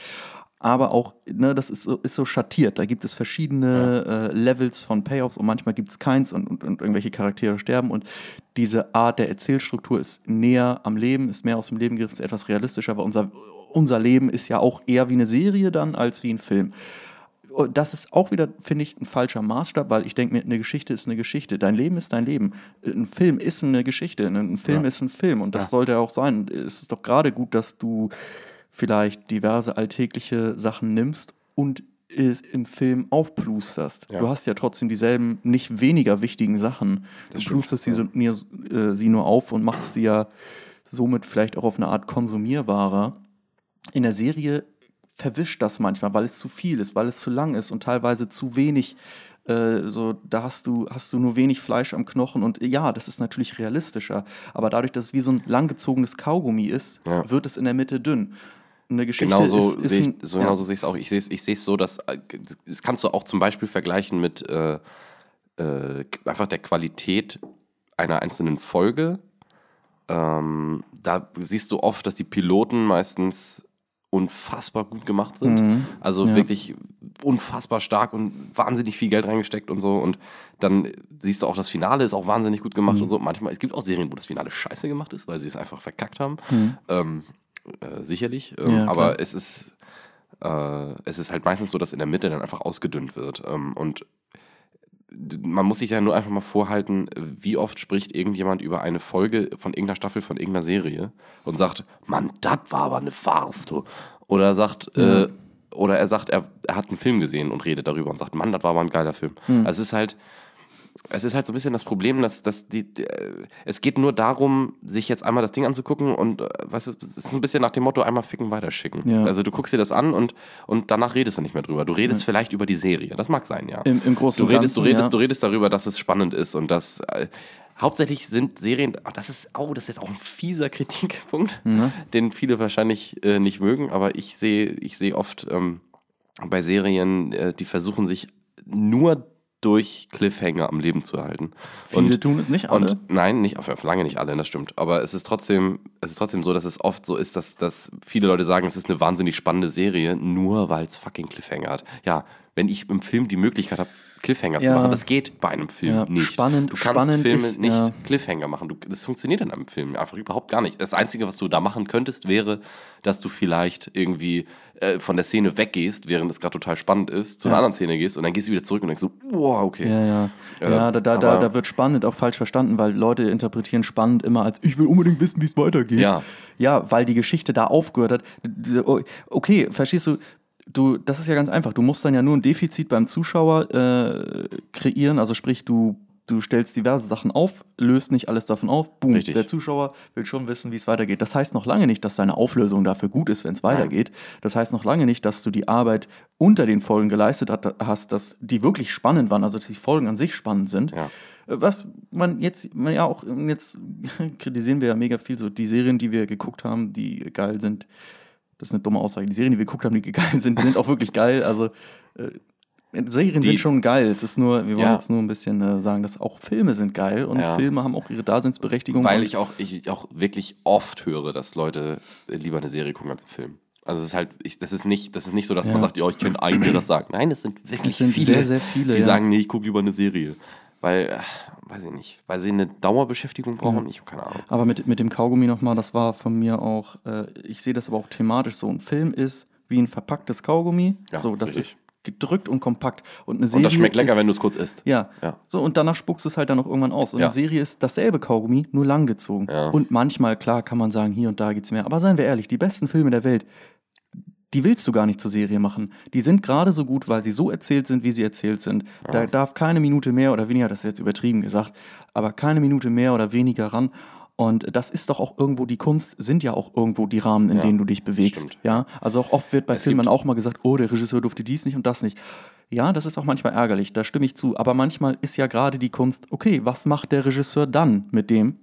Aber auch, ne, das ist so, ist so schattiert. Da gibt es verschiedene äh, Levels von Payoffs und manchmal gibt es keins und, und, und irgendwelche Charaktere sterben. Und diese Art der Erzählstruktur ist näher am Leben, ist mehr aus dem Leben gegriffen, ist etwas realistischer, weil unser, unser Leben ist ja auch eher wie eine Serie dann als wie ein Film. Und Das ist auch wieder, finde ich, ein falscher Maßstab, weil ich denke mir, eine Geschichte ist eine Geschichte. Dein Leben ist dein Leben. Ein Film ist eine Geschichte. Ein Film Ja. ist ein Film. Und das Ja. sollte auch sein. Es ist doch gerade gut, dass du vielleicht diverse alltägliche Sachen nimmst und es im Film aufplusterst. Ja. Du hast ja trotzdem dieselben, nicht weniger wichtigen Sachen. Du stimmt, plusterst sie, so, mir, äh, sie nur auf und machst sie ja somit vielleicht auch auf eine Art konsumierbarer. in der Serie verwischt das manchmal, weil es zu viel ist, weil es zu lang ist und teilweise zu wenig. Äh, so, da hast du, hast du nur wenig Fleisch am Knochen und ja, das ist natürlich realistischer. Aber dadurch, dass es wie so ein langgezogenes Kaugummi ist, Ja. wird es in der Mitte dünn. Eine Geschichte Genau so ist, ist sehe ich, ein, so, ja. genau so sehe ich es auch. Ich sehe es ich so, dass äh, das kannst du auch zum Beispiel vergleichen mit äh, äh, einfach der Qualität einer einzelnen Folge. Ähm, da siehst du oft, dass die Piloten meistens unfassbar gut gemacht sind. Mhm. Also Ja. wirklich unfassbar stark und wahnsinnig viel Geld reingesteckt und so. Und dann siehst du auch, das Finale ist auch wahnsinnig gut gemacht Mhm. und so. Manchmal, es gibt auch Serien, wo das Finale scheiße gemacht ist, weil sie es einfach verkackt haben. Ähm, äh, sicherlich. Ähm, Mhm. Ja, aber es ist, äh, es ist halt meistens so, dass in der Mitte dann einfach ausgedünnt wird. Ähm, und man muss sich ja nur einfach mal vorhalten, wie oft spricht irgendjemand über eine Folge von irgendeiner Staffel von irgendeiner Serie und sagt, Mann, das war aber eine Farce, du. Oder sagt, äh, oder er sagt, er, er hat einen Film gesehen und redet darüber und sagt, Mann, das war aber ein geiler Film. Hm. Also es ist halt, es ist halt so ein bisschen das Problem, dass, dass die, die, äh, es geht nur darum, sich jetzt einmal das Ding anzugucken und, äh, weißt du, es ist so ein bisschen nach dem Motto, einmal ficken, weiterschicken. Ja. Also du guckst dir das an und, und danach redest du nicht mehr drüber. Du redest vielleicht über die Serie, das mag sein, ja. Im, im Großen Du und redest, du, Ganzen, redest, ja. du redest darüber, dass es spannend ist und dass äh, hauptsächlich sind Serien, ah, das ist, oh, das ist jetzt auch ein fieser Kritikpunkt, Mhm. den viele wahrscheinlich äh, nicht mögen, aber ich sehe ich sehe oft ähm, bei Serien, äh, die versuchen sich nur durch Cliffhanger am Leben zu erhalten. Viele tun es nicht alle. Und nein, nicht, auf, auf lange nicht alle, das stimmt. Aber es ist trotzdem, es ist trotzdem so, dass es oft so ist, dass, dass viele Leute sagen, es ist eine wahnsinnig spannende Serie, nur weil es fucking Cliffhanger hat. Ja, wenn ich im Film die Möglichkeit habe, Cliffhanger zu Ja. machen, das geht bei einem Film Ja, nicht. spannend- du kannst spannend Filme ist, nicht ja. Cliffhanger machen. Du, das funktioniert in einem Film einfach überhaupt gar nicht. Das Einzige, was du da machen könntest, wäre, dass du vielleicht irgendwie äh, von der Szene weggehst, während es gerade total spannend ist, zu einer anderen Szene gehst und dann gehst du wieder zurück und denkst so, wow, okay. Ja, ja. Äh, ja, da, da, da, da wird spannend auch falsch verstanden, weil Leute interpretieren spannend immer als ich will unbedingt wissen, wie es weitergeht. Ja. Ja, weil die Geschichte da aufgehört hat. Okay, verstehst du? Du, das ist ja ganz einfach. Du musst dann ja nur ein Defizit beim Zuschauer äh, kreieren. Also sprich, du, du stellst diverse Sachen auf, löst nicht alles davon auf. Boom, Richtig. der Zuschauer will schon wissen, wie es weitergeht. Das heißt noch lange nicht, dass deine Auflösung dafür gut ist, wenn es weitergeht. Das heißt noch lange nicht, dass du die Arbeit unter den Folgen geleistet hat, hast, dass die wirklich spannend waren, also dass die Folgen an sich spannend sind. Ja. Was man jetzt, man ja auch, jetzt kritisieren wir ja mega viel so die Serien, die wir geguckt haben, die geil sind. Das ist eine dumme Aussage. Die Serien, die wir geguckt haben, die geil sind, die sind auch wirklich geil. Also äh, Serien Die- sind schon geil. Es ist nur, wir wollen Ja. jetzt nur ein bisschen äh, sagen, dass auch Filme sind geil und Ja. Filme haben auch ihre Daseinsberechtigung. Weil ich auch, ich auch wirklich oft höre, dass Leute lieber eine Serie gucken als einen Film. Also es ist halt, ich, das ist nicht, das ist nicht so, dass man Ja. sagt, ja, ich kenne einen, der das sagt. Nein, es sind wirklich Es sind viele, sehr, sehr viele, die sagen, nee, ich gucke lieber eine Serie. Weil, weiß ich nicht, weil sie eine Dauerbeschäftigung brauchen, ich habe keine Ahnung. Aber mit, mit dem Kaugummi nochmal, das war von mir auch, äh, ich sehe das aber auch thematisch so. Ein Film ist wie ein verpacktes Kaugummi. Ja, so, das ist gedrückt und kompakt. Und eine Serie Und das schmeckt lecker, ist, wenn du es kurz isst. Ja. Ja. So, und danach spuckst du es halt dann auch irgendwann aus. Und Ja. eine Serie ist dasselbe Kaugummi, nur langgezogen. Ja. Und manchmal, klar, kann man sagen, hier und da gibt's mehr. Aber seien wir ehrlich, die besten Filme der Welt, die willst du gar nicht zur Serie machen. Die sind gerade so gut, weil sie so erzählt sind, wie sie erzählt sind. Da darf keine Minute mehr oder weniger, das ist jetzt übertrieben gesagt, aber keine Minute mehr oder weniger ran. Und das ist doch auch irgendwo, die Kunst sind ja auch irgendwo die Rahmen, in Ja, denen du dich bewegst. stimmt. Ja, also auch oft wird bei Es Filmen auch mal gesagt, oh, der Regisseur durfte dies nicht und das nicht. Ja, das ist auch manchmal ärgerlich, da stimme ich zu. Aber manchmal ist ja gerade die Kunst, okay, was macht der Regisseur dann mit dem,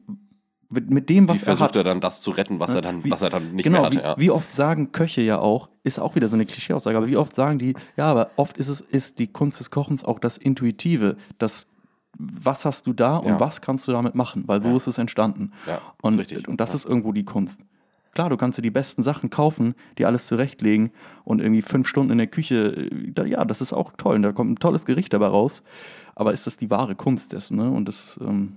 mit, dem, Wie was er versucht er dann das zu retten, was er dann, Wie- was er dann nicht genau, mehr hatte? wie, Ja. wie oft sagen Köche ja auch, ist auch wieder so eine Klischeeaussage, aber wie oft sagen die, ja, aber oft ist es ist die Kunst des Kochens auch das Intuitive, das was hast du da und Ja. was kannst du damit machen, weil so Ja. ist es entstanden. Ja, und, richtig. und das Ja. ist irgendwo die Kunst. Klar, du kannst dir die besten Sachen kaufen, die alles zurechtlegen und irgendwie fünf Stunden in der Küche, äh, da, ja, das ist auch toll. und Da kommt ein tolles Gericht dabei raus. Aber ist das die wahre Kunst dessen? Ne? Und das, ähm,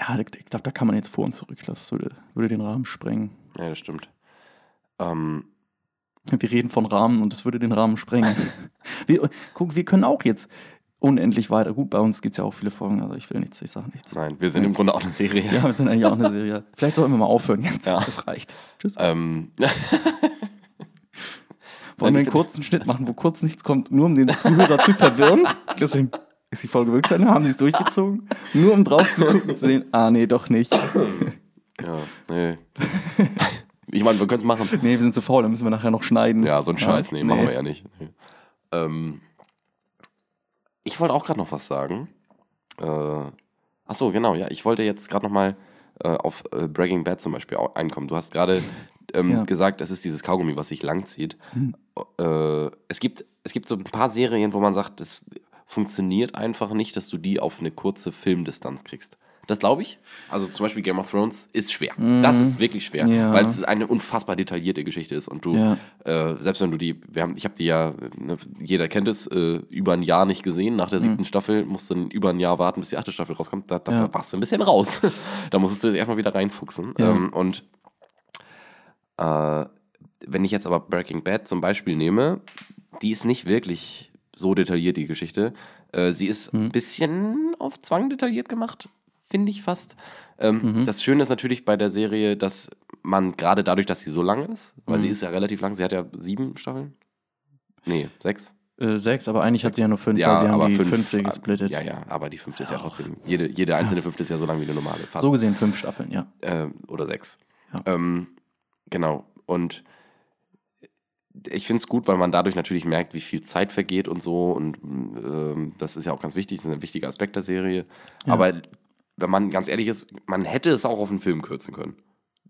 ja, ich glaube, da kann man jetzt vor und zurück. Ich glaube, das würde, würde den Rahmen sprengen. ja, das stimmt. Ähm, Wir reden von Rahmen und das würde den Rahmen sprengen. wir, guck, wir können auch jetzt unendlich weiter. Gut, bei uns gibt es ja auch viele Folgen, also ich will nichts, ich sage nichts. nein, wir sind im Grunde auch eine Serie. Ja, wir sind eigentlich auch eine Serie. Vielleicht sollten wir mal aufhören jetzt. Ja. Das reicht. Tschüss. Ähm, Wollen wir einen kurzen Schnitt machen, wo kurz nichts kommt, nur um den Zuhörer zu verwirren? Deswegen ist die Folge wirklich zu Ende. Haben sie es durchgezogen? Nur um drauf zu gucken zu sehen, ah nee, doch nicht. ja, nee. Ich meine, wir können es machen. Nee, wir sind zu faul, dann müssen wir nachher noch schneiden. Ja, so ein Scheiß, nee, machen wir ja nicht. Nee. Ähm, ich wollte auch gerade noch was sagen. Äh, ach so, genau, ja. Ich wollte jetzt gerade noch mal äh, auf äh, Breaking Bad zum Beispiel einkommen. Du hast gerade ähm, Ja. gesagt, es ist dieses Kaugummi, was sich langzieht. Äh, es, gibt, es gibt so ein paar Serien, wo man sagt, das funktioniert einfach nicht, dass du die auf eine kurze Filmdistanz kriegst. Das glaube ich. Also zum Beispiel Game of Thrones ist schwer. Das ist wirklich schwer, Ja. weil es eine unfassbar detaillierte Geschichte ist. Und du, Ja. äh, selbst wenn du die, wir haben, ich habe die ja, ne, jeder kennt es, äh, über ein Jahr nicht gesehen. Nach der siebten Staffel musst du dann über ein Jahr warten, bis die achte Staffel rauskommt. Da, da Ja. warst du ein bisschen raus. da musstest du jetzt erstmal wieder reinfuchsen. Ähm, und äh, wenn ich jetzt aber Breaking Bad zum Beispiel nehme, die ist nicht wirklich so detailliert, die Geschichte. Äh, sie ist Mhm. ein bisschen auf Zwang detailliert gemacht, finde ich fast. Ähm, Mhm. Das Schöne ist natürlich bei der Serie, dass man gerade dadurch, dass sie so lang ist, weil Mhm. sie ist ja relativ lang, sie hat ja sieben Staffeln. Nee, sechs. Äh, sechs, aber eigentlich hat sie ja nur fünf, Ja, weil sie haben die fünf, fünfte gesplittet. Ja, ja, aber die fünfte ist ja trotzdem, jede, jede einzelne fünfte ist ja so lang wie eine normale. Fast. So gesehen fünf Staffeln, ja. äh, oder sechs. Ja. Ähm, genau. Und ich finde es gut, weil man dadurch natürlich merkt, wie viel Zeit vergeht und so. Und ähm, das ist ja auch ganz wichtig, das ist ein wichtiger Aspekt der Serie. Aber wenn man ganz ehrlich ist, man hätte es auch auf einen Film kürzen können,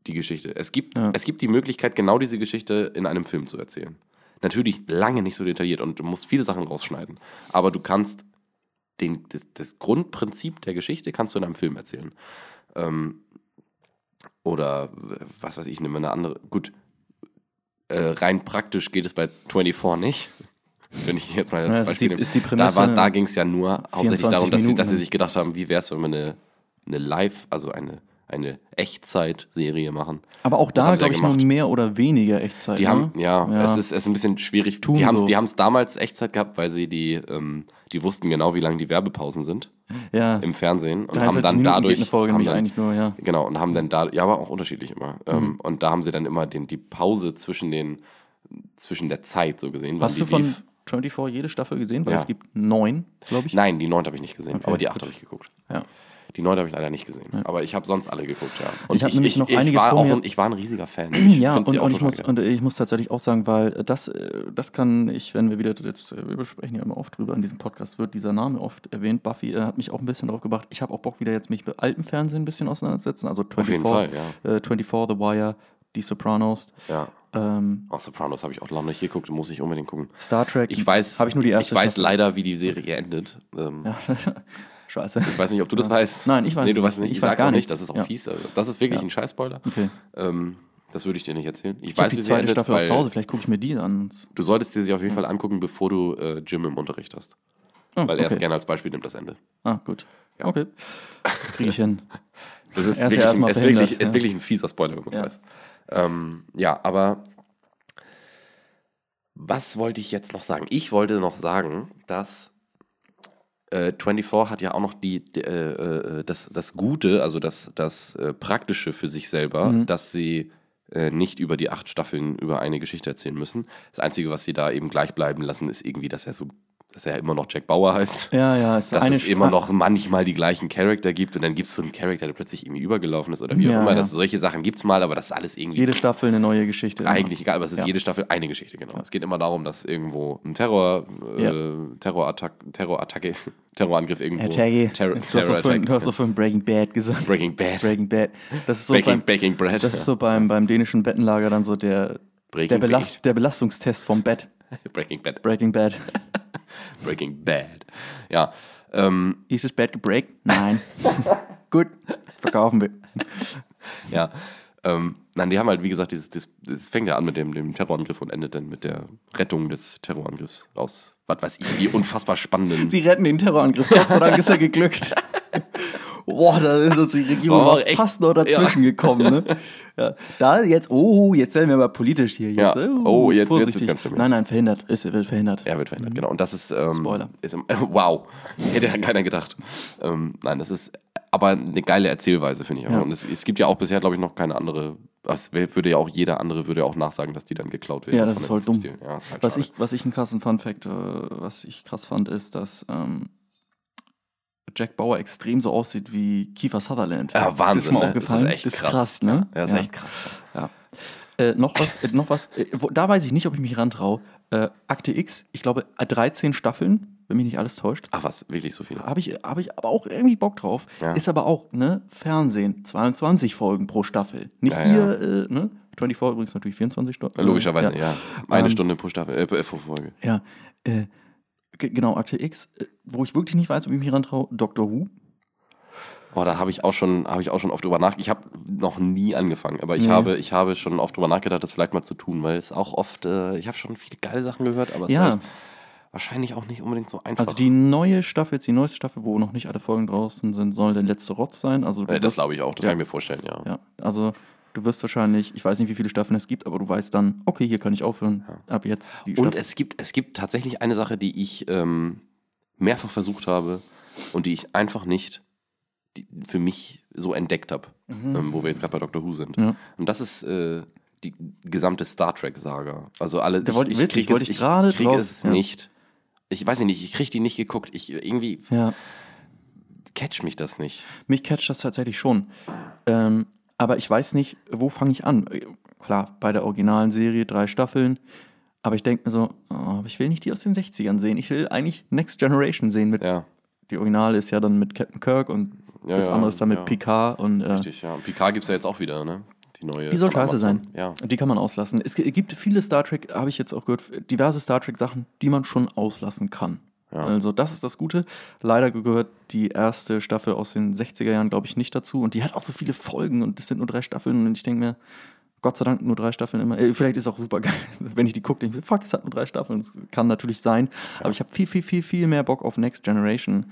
die Geschichte. Es gibt, Ja. es gibt die Möglichkeit, genau diese Geschichte in einem Film zu erzählen. Natürlich lange nicht so detailliert und du musst viele Sachen rausschneiden. Aber du kannst den, das, das Grundprinzip der Geschichte kannst du in einem Film erzählen. Ähm, oder äh, was weiß ich, nehme eine andere. Gut, äh, rein praktisch geht es bei 24 nicht. Wenn ich jetzt mal Ja, es ist Beispiel die- ist die da war, da ging es ja nur hauptsächlich 24 darum, dass sie, dass sie sich gedacht haben, wie wäre es, wenn wir eine, eine Live, also eine, eine Echtzeit-Serie machen. Aber auch da, glaube ich, nur mehr oder weniger Echtzeit. Die ne? haben, ja, Ja. Es, ist, es ist ein bisschen schwierig. Tun die haben es damals Echtzeit gehabt, weil sie die, ähm, die wussten genau, wie lang die Werbepausen sind ja. im Fernsehen und 43 haben dann Minuten dadurch. eine Folge haben dann, eigentlich nur, ja. Genau, und haben dann da, ja, aber auch unterschiedlich immer. Mhm. Ähm, und da haben sie dann immer den, die Pause zwischen den, zwischen der Zeit so gesehen. Hast du von lief. 24 jede Staffel gesehen? Weil Ja. es gibt neun, glaube ich. Nein, die neunte habe ich nicht gesehen, Okay, aber die achte gut. habe ich geguckt. Ja. Die neunte habe ich leider nicht gesehen, aber ich habe sonst alle geguckt, ja. Und Ich hab nämlich noch einiges war vor mir. ein, ich war ein riesiger Fan. Ich Ja, und, und, ich muss, geil. und ich muss tatsächlich auch sagen, weil das, das kann ich, wenn wir wieder jetzt, wir besprechen ja immer oft drüber, in diesem Podcast wird dieser Name oft erwähnt. Buffy äh, hat mich auch ein bisschen darauf gebracht. Ich habe auch Bock, wieder jetzt mich mit altem Fernsehen ein bisschen auseinanderzusetzen. Also 24, Auf jeden Fall, ja. äh, 24 The Wire, Die Sopranos, ja. ähm, Auch Sopranos habe ich auch lange nicht geguckt, muss ich unbedingt gucken. Star Trek. Ich weiß, Habe ich nur die erste ich weiß leider, wie die Serie endet. Ähm, Scheiße. Ich weiß nicht, ob du das weißt. Nein, ich weiß Nee, es du weißt nicht. Ich Ich, weiß gar nicht, das ist auch Ja. fies. Also, das ist wirklich Ja. ein Scheiß-Spoiler. Okay. Ähm, das würde ich dir nicht erzählen. Ich Ich habe weiß, die zweite endet, Staffel auch zu Hause, vielleicht gucke ich mir die an. du solltest dir sie auf jeden Fall angucken, bevor du äh, Jim im Unterricht hast. Oh, Weil er es gerne als Beispiel nimmt, das Ende. Ah, gut. Ja. Okay. Das kriege ich hin. Das ist, ja wirklich, erstmal ein, ist, wirklich, ist ja. wirklich ein fieser Spoiler, wenn man es Ja. weiß. Ähm, ja, aber was wollte ich jetzt noch sagen? Ich wollte noch sagen, dass äh, 24 hat ja auch noch die, die, äh, äh, das, das Gute, also das, das äh, Praktische für sich selber, Mhm. dass sie äh, nicht über die acht Staffeln über eine Geschichte erzählen müssen. Das Einzige, was sie da eben gleich bleiben lassen, ist irgendwie, dass er so, dass er immer noch Jack Bauer heißt. Ja, ja. Ist Dass es immer noch manchmal die gleichen Charakter gibt und dann gibt es so einen Charakter, der plötzlich irgendwie übergelaufen ist oder wie Ja, auch immer. ja. Das, solche Sachen gibt es mal, aber das ist alles irgendwie Jede Staffel eine neue Geschichte. immer. eigentlich egal, aber es ist Ja. jede Staffel eine Geschichte, genau. Es geht immer darum, dass irgendwo ein Terror, äh, Ja. Terrorattack, Terrorattacke, Terrorangriff irgendwo. Attacke. Terror, du, hast vorhin, du hast doch vorhin Breaking Bad gesagt. Breaking Bad. Breaking Bad. Das ist so, Baking, beim, Baking Bread. das ist so beim, beim dänischen Bettenlager dann so der, Breaking der, Belast, der Belastungstest vom Bett. Breaking Bad. Breaking Bad. Breaking Bad. Ja. Ähm, Ist das Bad gebreakt? Nein. Gut, verkaufen wir. ja. Ähm, nein, die haben halt, wie gesagt, dieses, das, das fängt ja an mit dem, dem Terrorangriff und endet dann mit der Rettung des Terrorangriffs aus, was weiß ich, wie unfassbar spannenden. Sie retten den Terrorangriff. Gott sei Dank ist er geglückt. Boah, da ist uns die Regierung echt. fast noch dazwischen gekommen. Ne? Ja. Da jetzt, oh, jetzt werden wir aber politisch hier. Jetzt, Ja. Oh, jetzt- jetzt vorsichtig. ist ganz schlimm. Nein, nein, verhindert. Es wird verhindert. Er wird verhindert, genau. Und das ist. Ähm, Spoiler. Ist, im- wow. Hätte ja keiner gedacht. Ähm, nein, das ist aber eine geile Erzählweise, finde ich. auch. Ja. Und es, es gibt ja auch bisher, glaube ich, noch keine andere. Das würde ja auch jeder andere würde ja auch nachsagen, dass die dann geklaut werden. Ja, das ist voll dumm. Ja, ist halt Was schade. ich, was ich einen krassen Fun-Fact, äh, was ich krass fand, ist, dass ähm, Jack Bauer extrem so aussieht wie Kiefer Sutherland. Ja, Ist dir Wahnsinn. schon mal ne? aufgefallen? Das ist echt krass. krass, ne? Ja, das ist echt krass. Ja. Äh, noch was, äh, noch was äh, wo, da weiß ich nicht, ob ich mich rantraue. Äh, Akte X, ich glaube 13 Staffeln, wenn mich nicht alles täuscht. Ach was, wirklich so viele. Habe ich, hab ich aber auch irgendwie Bock drauf. Ja. Ist aber auch, ne, Fernsehen, 22 Folgen pro Staffel. Nicht Ja, hier, Äh, ne? 24 übrigens natürlich 24 Stunden. Logischerweise, ja. Eine Ähm, Stunde pro Staffel, äh, pro Folge. Ja, äh, genau, Akte X, äh, wo ich wirklich nicht weiß, ob ich mich rantraue, Doctor Who. Boah, da habe ich auch schon, habe ich auch schon oft drüber nachgedacht. Ich habe noch nie angefangen, aber ich Nee. habe, ich habe schon oft drüber nachgedacht, das vielleicht mal zu tun, weil es auch oft, äh, ich habe schon viele geile Sachen gehört, aber es Ja. ist halt wahrscheinlich auch nicht unbedingt so einfach. Also die neue Staffel, jetzt die neueste Staffel, wo noch nicht alle Folgen draußen sind, soll der letzte Rotz sein. Also äh, das glaube ich auch, das ja. kann ich mir vorstellen, ja. Ja, also du wirst wahrscheinlich, ich weiß nicht, wie viele Staffeln es gibt, aber du weißt dann, okay, hier kann ich aufhören. Ab jetzt die Und Staffel. es gibt, es gibt tatsächlich eine Sache, die ich ähm, mehrfach versucht habe und die ich einfach nicht für mich so entdeckt habe, ähm, wo wir jetzt gerade bei Doctor Who sind. Mhm. Ja. Und das ist äh, die gesamte Star Trek-Saga. Also alle, Da wollte- witzig, krieg wollte es, ich gerade krieg drauf, es ja. nicht. Ich weiß nicht, ich kriege die nicht geguckt. Ich irgendwie ja, catch mich das nicht. mich catcht das tatsächlich schon. Ähm, aber ich weiß nicht, wo fange ich an? Äh, Klar, bei der originalen Serie drei Staffeln. Aber ich denke mir so, oh, ich will nicht die aus den 60ern sehen. Ich will eigentlich Next Generation sehen. Mit, Ja, Die Originale ist ja dann mit Captain Kirk und Ja, das ja, andere ist dann mit. Picard. Und, äh, richtig, ja. Picard gibt es ja jetzt auch wieder, ne? Die neue. Die soll scheiße sein. Ja. Die kann man auslassen. Es gi- gibt viele Star Trek, habe ich jetzt auch gehört, diverse Star Trek-Sachen, die man schon auslassen kann. Ja. Also, das ist das Gute. Leider gehört die erste Staffel aus den 60er Jahren, glaube ich, nicht dazu. Und die hat auch so viele Folgen und es sind nur drei Staffeln. Und ich denke mir, Gott sei Dank nur drei Staffeln immer. Äh, Vielleicht ist auch super geil, wenn ich die gucke, denke ich, fuck, es hat nur drei Staffeln. Das kann natürlich sein. Aber ich habe viel, viel, viel, viel mehr Bock auf Next Generation.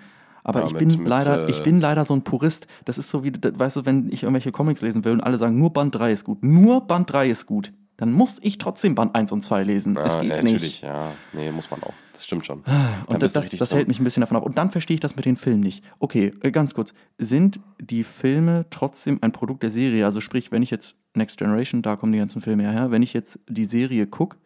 Aber Ja, ich bin mit, leider, äh, ich bin leider so ein Purist. Das ist so wie, das- weißt du, wenn ich irgendwelche Comics lesen will und alle sagen, nur Band 3 ist gut. Nur Band 3 ist gut. Dann muss ich trotzdem Band 1 und 2 lesen. es Ja, geht natürlich, nicht. ja. Nee, muss man auch. Das stimmt schon. Und das, das, das hält mich ein bisschen davon ab. Und dann verstehe ich das mit den Filmen nicht. Okay, äh, ganz kurz. Sind die Filme trotzdem ein Produkt der Serie? Also sprich, wenn ich jetzt Next Generation, da kommen die ganzen Filme her, wenn ich jetzt die Serie gucke,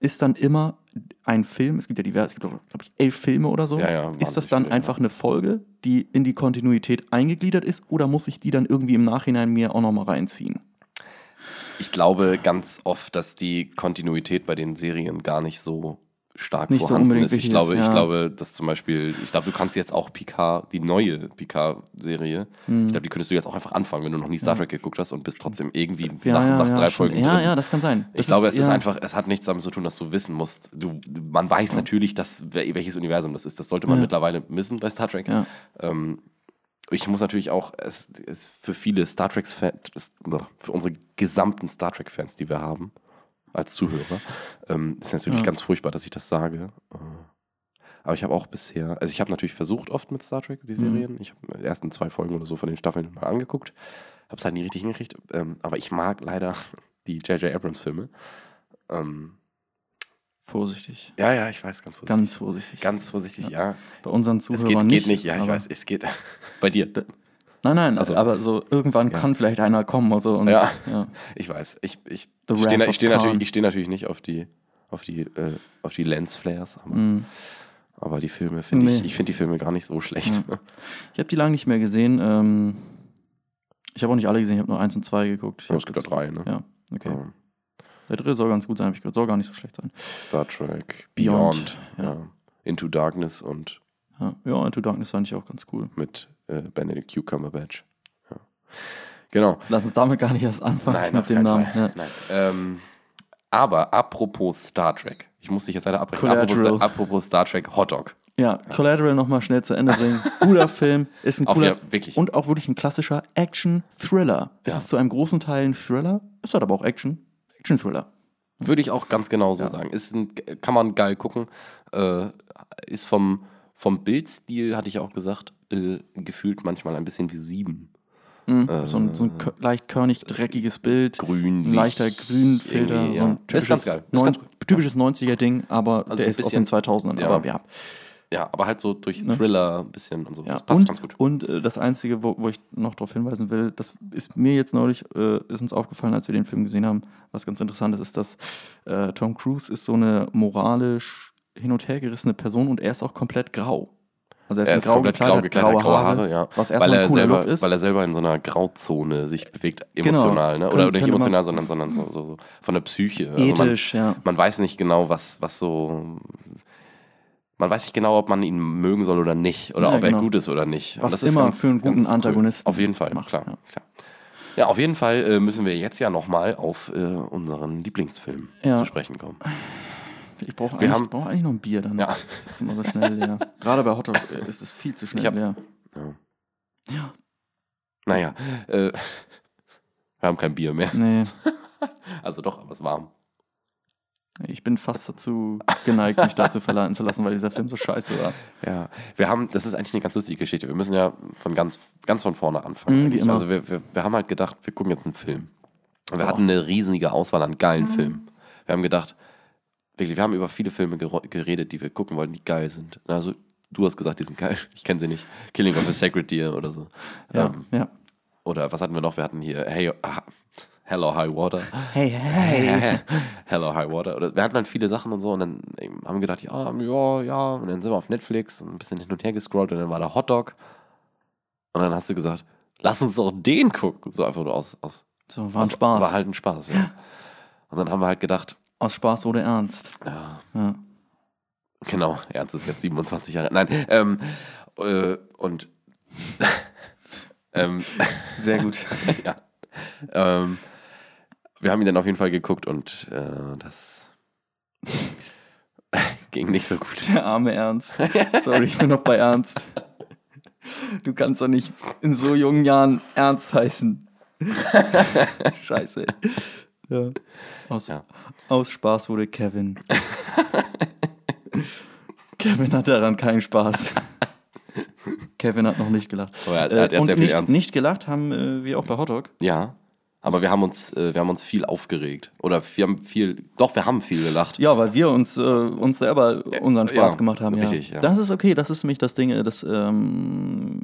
ist dann immer ein Film, es gibt ja diverse, es gibt, glaube ich, elf Filme oder so. Ja, ja, ist das dann viele, einfach eine Folge, die in die Kontinuität eingegliedert ist, oder muss ich die dann irgendwie im Nachhinein mir auch nochmal reinziehen? Ich glaube ganz oft, dass die Kontinuität bei den Serien gar nicht so stark Nicht so vorhanden unbedingt ist. Ich glaube, ist, ich ja. glaube, dass zum Beispiel, ich glaube, du kannst jetzt auch Picard, die neue Picard-Serie, Hm. ich glaube, die könntest du jetzt auch einfach anfangen, wenn du noch nie Star Trek geguckt hast und bist trotzdem irgendwie Ja, nach, ja, nach ja, drei schon. Folgen Ja, drin. ja, das kann sein. Ich Das glaube, es ist ja. einfach, es hat nichts damit zu tun, dass du wissen musst. Du, man weiß natürlich, dass, wel- welches Universum das ist. Das sollte man Ja. mittlerweile wissen bei Star Trek. Ja. Ähm, ich muss natürlich auch, es ist für viele Star Trek-Fans, für unsere gesamten Star Trek-Fans, die wir haben, als Zuhörer, ähm, ist natürlich Ja. ganz furchtbar, dass ich das sage. Äh, Aber ich habe auch bisher, also ich habe natürlich versucht oft mit Star Trek, die Mhm. Serien. Ich habe die ersten zwei Folgen oder so von den Staffeln mal angeguckt. Habe es halt nie richtig hingekriegt. Ähm, aber ich mag leider die J.J. Abrams-Filme. Ähm, Vorsichtig. ja, ja, ich weiß, ganz vorsichtig. Ganz vorsichtig. Ganz vorsichtig, ja. Bei unseren Es Zuhörern geht nicht. geht nicht, ja, ich weiß, es geht. Bei dir. Nein, nein, Also- aber so irgendwann Ja. kann vielleicht einer kommen oder so. Und, Ja. ja. Ich weiß. Ich, ich, ich stehe ich steh natürlich, ich steh natürlich nicht auf die, auf die, äh, auf die Lensflares, aber, Mm. aber die Filme finde ich, Nee. ich finde die Filme gar nicht so schlecht. Ich habe die lange nicht mehr gesehen. Ähm, ich habe auch nicht alle gesehen, ich habe nur eins und zwei geguckt. Ich Ja, es gibt ja jetzt- drei, ne? Ja, okay. Ja. Der dritte soll ganz gut sein, habe ich gehört. Soll gar nicht so schlecht sein. Star Trek, Beyond, Beyond, ja. Into Darkness und Ja, ja Into Darkness fand ich auch ganz cool. mit äh, Benedict Cumberbatch. Ja. Genau. Lass uns damit gar nicht erst anfangen Nein, mit auf dem Namen. Ja. Nein. Ähm, aber apropos Star Trek. Ich muss dich jetzt leider abbrechen. Apropos, apropos Star Trek Hotdog. ja, Collateral nochmal schnell zu Ende bringen. Guter Film, ist ein cooler wieder wirklich. und auch wirklich ein klassischer Action-Thriller. Es Ja. ist zu einem großen Teil ein Thriller, es hat aber auch Action. Action-Thriller. Würde ich auch ganz genau so sagen. Ist ein, kann man geil gucken. Äh, ist vom, vom Bildstil, hatte ich auch gesagt, äh, gefühlt manchmal ein bisschen wie sieben. Mhm. so ein, so ein leicht körnig dreckiges Bild. Grün, ein leichter Grünfilter, irgendwie, so ja. ein Ist ganz typisches, geil. Ist ganz typisches 90er-Ding, aber Also der ist aus bisschen- den 2000ern. ja. Aber ja. Ja, aber halt so durch Thriller ein bisschen und so. Ne? ja. Das passt und, ganz gut. Und äh, das Einzige, wo, wo ich noch darauf hinweisen will, das ist mir jetzt neulich, äh, ist uns aufgefallen, als wir den Film gesehen haben, was ganz interessant ist, ist, dass äh, Tom Cruise ist so eine moralisch hin und her gerissene Person und er ist auch komplett grau. Also er ist, Er ist grau komplett grau gekleidet, gekleidet, graue Haare, ja. Was weil erstmal er ein cooler selber, Look ist. Weil er selber in so einer Grauzone sich bewegt, emotional, ne? Oder, Können- nicht emotional, sondern, sondern so, so, so von der Psyche. Also Ethisch, man, ja. Man weiß nicht genau, was, was so. Man weiß nicht genau, ob man ihn mögen soll oder nicht. Oder Ja, ob er genau. gut ist oder nicht. Was das ist immer ganz- für einen guten cool. Antagonisten Auf jeden Fall, macht, klar. ja. klar. Ja, auf jeden Fall äh, müssen wir jetzt ja nochmal auf äh, unseren Lieblingsfilm Ja. zu sprechen kommen. Ich brauche eigentlich, haben- brauch eigentlich noch ein Bier dann. Ja. Das ist immer so schnell leer. Gerade bei Hotdog äh, ist es viel zu schnell hab- leer. Naja, äh, wir haben kein Bier mehr. Nee, Also doch, aber es ist warm. Ich bin fast dazu geneigt, mich dazu verleiten zu lassen, weil dieser Film so scheiße war. Ja, wir haben, das ist eigentlich eine ganz lustige Geschichte. Wir müssen ja von ganz, ganz von vorne anfangen. Mhm, immer. Also wir, wir, wir haben halt gedacht, wir gucken jetzt einen Film. Und wir So. hatten eine riesige Auswahl an geilen Mhm. Filmen. Wir haben gedacht, wirklich, wir haben über viele Filme geredet, die wir gucken wollten, die geil sind. Also du hast gesagt, die sind geil. Ich kenne sie nicht. Killing of a Sacred Deer oder so. Ja, Ähm, ja. oder was hatten wir noch? Wir hatten hier Hey, ah, Hello High Water. Hey, hey. Hello High Water. Oder wir hatten dann viele Sachen und so und dann haben wir gedacht, ja, ja, ja. Und dann sind wir auf Netflix und ein bisschen hin und her gescrollt und dann war da Hotdog. Und dann hast du gesagt, lass uns doch den gucken. So einfach nur aus. aus So, war ein aus- Spaß. War halt ein Spaß, ja. Und dann haben wir halt gedacht, Aus Spaß wurde ernst. ja, Ja. genau, Ernst ist jetzt 27 Jahre. Nein, ähm, äh, und ähm, Sehr gut. ja. Ähm, wir haben ihn dann auf jeden Fall geguckt und äh, das ging nicht so gut. Der arme Ernst. Sorry, ich bin noch bei Ernst. Du kannst doch nicht in so jungen Jahren Ernst heißen. Scheiße. Ja. Aus, Ja. aus Spaß wurde Kevin. Kevin hat daran keinen Spaß. Kevin hat noch nicht gelacht. Oh, er hat- er hat- hat und sehr viel nicht, Ernst. nicht gelacht haben äh, wir auch bei Hotdog. Ja, aber wir haben uns, äh, wir haben uns viel aufgeregt. Oder wir haben viel, doch, wir haben viel gelacht. Ja, weil wir uns, äh, uns selber unseren Spaß ja, gemacht haben. Ja. richtig, ja. Das ist okay, das ist nämlich das Ding, äh, das ähm,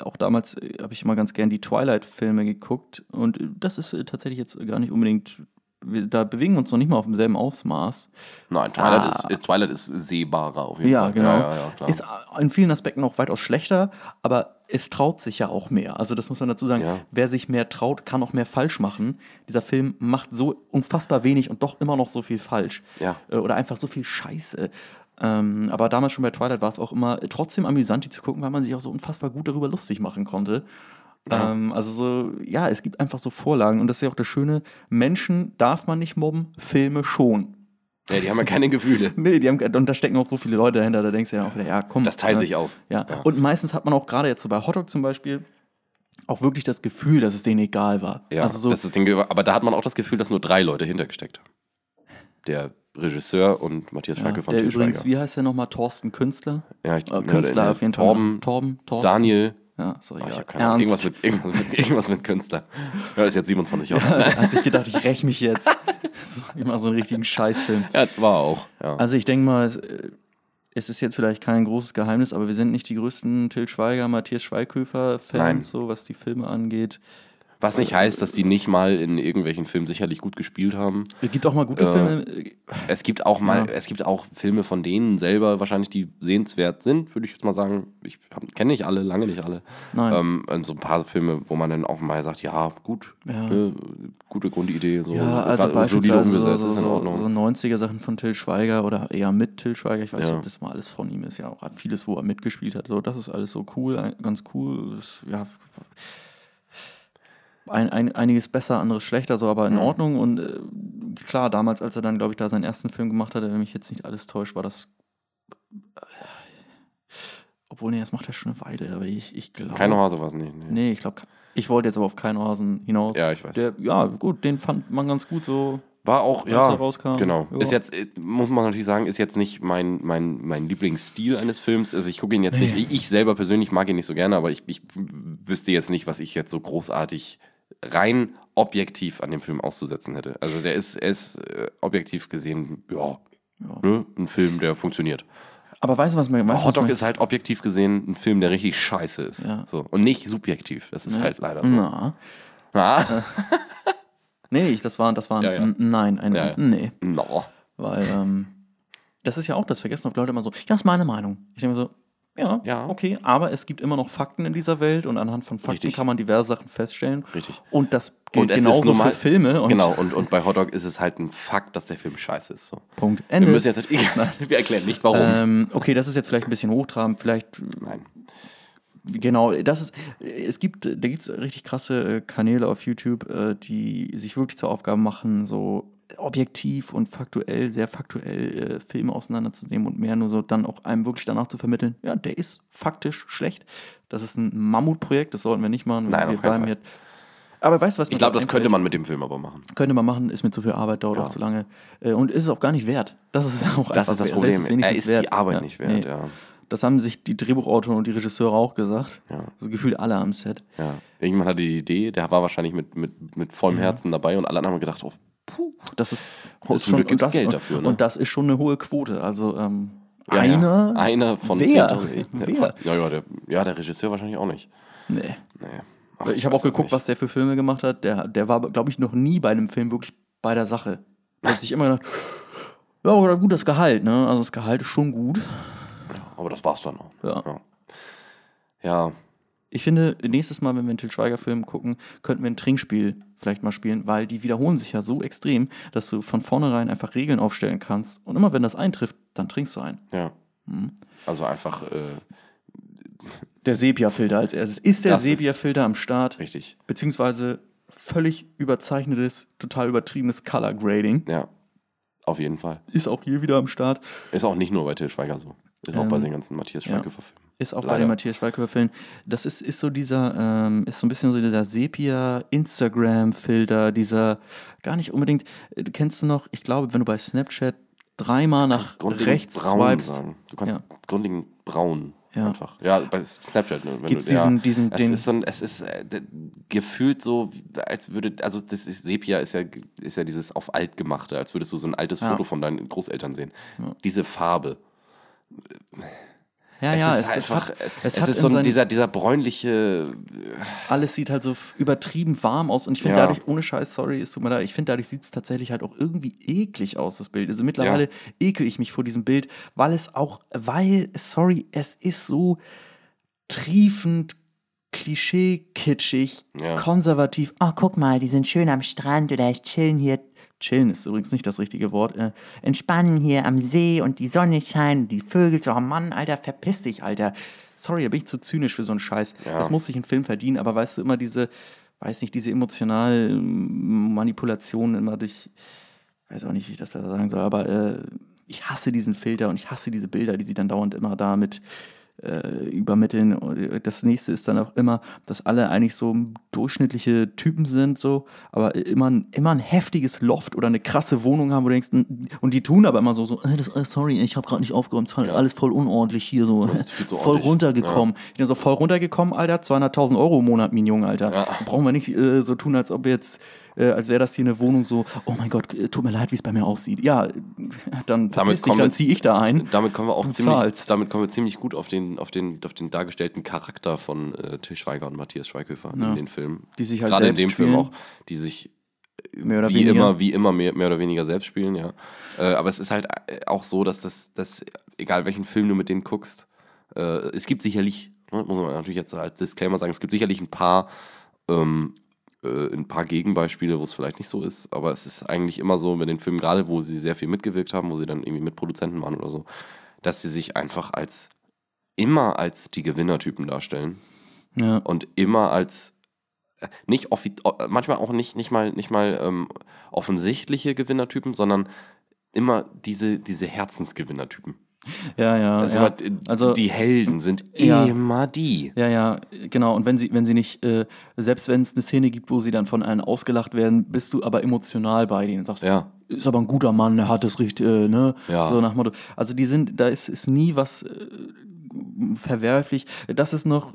auch damals äh, habe ich immer ganz gern die Twilight-Filme geguckt und äh, das ist äh, tatsächlich jetzt gar nicht unbedingt, wir, da bewegen wir uns noch nicht mal auf demselben Ausmaß. Nein, Twilight, Ah. ist, ist, Twilight ist sehbarer auf jeden Ja, Fall. genau. Ja, ja, klar. Ist in vielen Aspekten auch weitaus schlechter, aber es traut sich ja auch mehr. Also das muss man dazu sagen. Ja. Wer sich mehr traut, kann auch mehr falsch machen. Dieser Film macht so unfassbar wenig und doch immer noch so viel falsch. Ja. Äh, Oder einfach so viel Scheiße. Ähm, aber damals schon bei Twilight war es auch immer trotzdem amüsant, die zu gucken, weil man sich auch so unfassbar gut darüber lustig machen konnte. Ähm, also so, ja, es gibt einfach so Vorlagen und das ist ja auch das Schöne, Menschen darf man nicht mobben, Filme schon. ja, die haben ja keine Gefühle. Nee, die haben, und da stecken auch so viele Leute dahinter, da denkst du ja auch wieder, ja, komm. Das teilt ne? sich auf. Ja. Ja. und meistens hat man auch gerade jetzt so bei Hotdog zum Beispiel auch wirklich das Gefühl, dass es denen egal war. Ja, also so, das ist Ding, aber da hat man auch das Gefühl, dass nur drei Leute hintergesteckt haben. Der Regisseur und Matthias ja, Schweike von der übrigens, wie heißt der nochmal? Thorsten Künstler? Ja, ich, Äh, Künstler ne, auf jeden Fall. Torben, Torben, Thorsten. Daniel. Ja, sorry, Ah, ich ja, keine Ahnung. Irgendwas mit, irgendwas, mit, irgendwas mit Künstler. Ja, ist jetzt 27 Jahre alt. Er hat sich gedacht, ich räche mich jetzt. ich mache so einen richtigen Scheißfilm. Ja, war auch. Ja. Also ich denke mal, es, äh, es ist jetzt vielleicht kein großes Geheimnis, aber wir sind nicht die größten Till Schweiger, Matthias Schweighöfer-Fans, Nein. so was die Filme angeht. Was nicht heißt, dass die nicht mal in irgendwelchen Filmen sicherlich gut gespielt haben. Es gibt auch mal gute Äh, Filme. Es gibt auch mal, Ja. es gibt auch Filme von denen selber wahrscheinlich, die sehenswert sind, würde ich jetzt mal sagen. Ich kenne nicht alle, lange nicht alle. Nein. Ähm, und so ein paar Filme, wo man dann auch mal sagt, ja, gut, Ja. Ne, gute Grundidee, so Ja, also solide umgesetzt, so, ist in so, Ordnung. so 90er Sachen von Till Schweiger oder eher mit Till Schweiger. Ich weiß Ja. nicht, ob das mal alles von ihm ist. Ja, auch vieles, wo er mitgespielt hat. So, das ist alles so cool, ganz cool. Ist, ja, ein, ein, einiges besser, anderes schlechter, so aber in Mhm. Ordnung. Und äh, klar, damals, als er dann, glaube ich, da seinen ersten Film gemacht hatte, wenn mich jetzt nicht alles täuscht, war das. Äh, obwohl, nee, das macht er schon eine Weile, aber ich, ich glaube. Keine Hase war es nicht. Nee. Nee, ich glaube, ich wollte jetzt aber auf keinen Hasen hinaus. Ja, ich weiß. Der, ja, gut, den fand man ganz gut so. War auch, ja, rauskam. genau. Ja. Ist jetzt, äh, muss man natürlich sagen, ist jetzt nicht mein, mein, mein Lieblingsstil eines Films. Also ich gucke ihn jetzt nicht, ich, ich selber persönlich mag ihn nicht so gerne, aber ich, ich wüsste jetzt nicht, was ich jetzt so großartig rein objektiv an dem Film auszusetzen hätte. Also der ist, er ist äh, objektiv gesehen, ja, Ja. Ne, ein Film, der funktioniert. Aber weißt du, was man. Weißt, Hotdog man- ist halt objektiv gesehen ein Film, der richtig scheiße ist. Ja. So. Und nicht subjektiv. Das ist halt leider so. Na. Ah? Nee, ich, das war, das war ein Ja, ja. ein Nein, ein Ja, ja. Nee. No. Weil, ähm, das ist ja auch das, vergessen oft Leute immer so, ja, ist meine Meinung. Ich denke so, Ja, Ja. okay, aber es gibt immer noch Fakten in dieser Welt und anhand von Fakten Richtig. kann man diverse Sachen feststellen. Richtig. Und das gilt Und genauso nun mal- für Filme. Und genau, und, und bei Hotdog ist es halt ein Fakt, dass der Film scheiße ist. So. Punkt. Wir Ende. müssen jetzt wir erklären nicht, warum. ähm, okay, das ist jetzt vielleicht ein bisschen hochtrabend. Vielleicht Nein. Genau, das ist, es gibt, da gibt es richtig krasse äh, Kanäle auf YouTube, äh, die sich wirklich zur Aufgabe machen, so objektiv und faktuell, sehr faktuell äh, Filme auseinanderzunehmen und mehr nur so dann auch einem wirklich danach zu vermitteln, ja, der ist faktisch schlecht. Das ist ein Mammutprojekt, das sollten wir nicht machen. Nein, wir auf bleiben Fall. Hier. Aber weißt du, was Ich glaube, da das könnte man mit dem Film aber machen. könnte man machen, ist mir zu viel Arbeit, dauert Ja. auch zu lange. Äh, und ist es auch gar nicht wert. Das ist auch Das ist das wert. Problem. Es Er wenigstens ist wert. die Arbeit Ja, nicht wert, nee. ja. Das haben sich die Drehbuchautoren und die Regisseure auch gesagt. Ja. Also gefühlt alle am Set. ja. Irgendjemand hatte die Idee, der war wahrscheinlich mit, mit, mit vollem Herzen dabei und alle anderen haben gedacht, oh, Das ist, Oh, ist und gibt's das, Geld dafür, ne? Und das ist schon eine hohe Quote. Also ähm, ja, einer. Ja. Einer von Wer? 10.000. Wer? Ja, ja, der, ja, der Regisseur wahrscheinlich auch nicht. Nee. Nee. Ach, Ich habe auch geguckt, nicht. was der für Filme gemacht hat. Der, der war, glaube ich, noch nie bei einem Film wirklich bei der Sache. Er hat sich immer gedacht, ja, aber gut, das Gehalt, ne? Also das Gehalt ist schon gut. Aber das war's dann auch. Ja. Ja. ja. Ich finde, nächstes Mal, wenn wir einen Til Schweiger-Film gucken, könnten wir ein Trinkspiel vielleicht mal spielen, weil die wiederholen sich ja so extrem, dass du von vornherein einfach Regeln aufstellen kannst. Und immer wenn das eintrifft, dann trinkst du ein. Ja. Mhm. Also einfach äh, Der Sepia-Filter als erstes. Ist der Sepia-Filter am Start? richtig. Beziehungsweise völlig überzeichnetes, total übertriebenes Color Grading. Ja. Auf jeden Fall. Ist auch hier wieder am Start. Ist auch nicht nur bei Til Schweiger so. Ist auch Ähm, bei den ganzen Matthias ja. Ist auch bei Leider. den Matthias Schweighöfer-Filmen. Das ist, ist so dieser, ähm, ist so ein bisschen so dieser Sepia-Instagram-Filter, dieser, gar nicht unbedingt, äh, kennst du noch, ich glaube, wenn du bei Snapchat dreimal nach rechts swipest, sagen. Du kannst Ja. grundlegend braun Ja. einfach. Ja, bei Snapchat. Ne? Wenn Gibt's du, ja, diesen- diesen- es den- ist so ein, es ist äh, gefühlt so, als würde, also das ist, Sepia ist ja, ist ja dieses auf alt gemachte, als würdest du so ein altes Ja. Foto von deinen Großeltern sehen. Diese Farbe. Ja, es ja, ist es, es einfach, hat, es, es ist so ein, dieser, dieser bräunliche, alles sieht halt so übertrieben warm aus und ich finde Ja. dadurch, ohne Scheiß, sorry, es tut mir leid, ich finde dadurch sieht es tatsächlich halt auch irgendwie eklig aus, das Bild. Also mittlerweile ekel ich mich vor diesem Bild, weil es auch, weil, sorry, es ist so triefend, klischee-kitschig, Ja. konservativ. Ach, guck mal, die sind schön am Strand oder ich chillen hier. Chillen ist übrigens nicht das richtige Wort. Äh, entspannen hier am See und die Sonne scheint, die Vögel so, oh Mann, Alter, verpiss dich, Alter. Sorry, da bin ich zu zynisch für so einen Scheiß. Ja. Das muss sich ein Film verdienen, aber weißt du, immer diese, weiß nicht, diese emotionalen Manipulationen immer durch, weiß auch nicht, wie ich das besser sagen soll, aber äh, ich hasse diesen Filter und ich hasse diese Bilder, die sie dann dauernd immer da mit äh, übermitteln. Das nächste ist dann auch immer, dass alle eigentlich so durchschnittliche Typen sind, so, aber immer, ein- immer ein heftiges Loft oder eine krasse Wohnung haben, wo du denkst, und die tun aber immer so, so äh, das, äh, sorry, ich habe gerade nicht aufgeräumt, es war alles voll unordentlich hier, so, zu voll runtergekommen. Ich bin so voll runtergekommen, Alter, 200.000 Euro im Monat, mein Junge, Alter. Ja. Brauchen wir nicht äh, so tun, als ob jetzt, äh, als wäre das hier eine Wohnung so, oh mein Gott, äh, tut mir leid, wie es bei mir aussieht. Ja, dann, dich, dann ziehe ich da ein. damit kommen wir auch ziemlich, zahlst. damit kommen wir ziemlich gut auf den, auf den, auf den dargestellten Charakter von äh, Til Schweiger und Matthias Schweighöfer in den Filmen. Die sich halt Gerade in dem Film spielen. auch, die sich Mehr oder wie weniger. immer, wie immer mehr, mehr oder weniger selbst spielen, ja. Äh, aber es ist halt äh, auch so, dass das, dass, egal welchen Film du mit denen guckst, äh, es gibt sicherlich, ne, muss man natürlich jetzt als Disclaimer sagen, es gibt sicherlich ein paar, ähm, äh, ein paar Gegenbeispiele, wo es vielleicht nicht so ist, aber es ist eigentlich immer so mit den Filmen, gerade wo sie sehr viel mitgewirkt haben, wo sie dann irgendwie Mitproduzenten waren oder so, dass sie sich einfach als immer als die Gewinnertypen darstellen Ja. und immer als äh, nicht manchmal auch nicht nicht mal nicht mal ähm, offensichtliche Gewinnertypen, sondern immer diese diese Herzensgewinnertypen. Ja, ja. Also, ja. Also- die Helden sind Ja. immer die. Ja, ja, genau. Und wenn sie, wenn sie nicht, äh, selbst wenn es eine Szene gibt, wo sie dann von allen ausgelacht werden, bist du aber emotional bei denen und sagst, Ja. ist aber ein guter Mann, der hat das richtig, äh, ne? Ja. So nach Motto. Also die sind, da ist, ist nie was äh, verwerflich. Das ist noch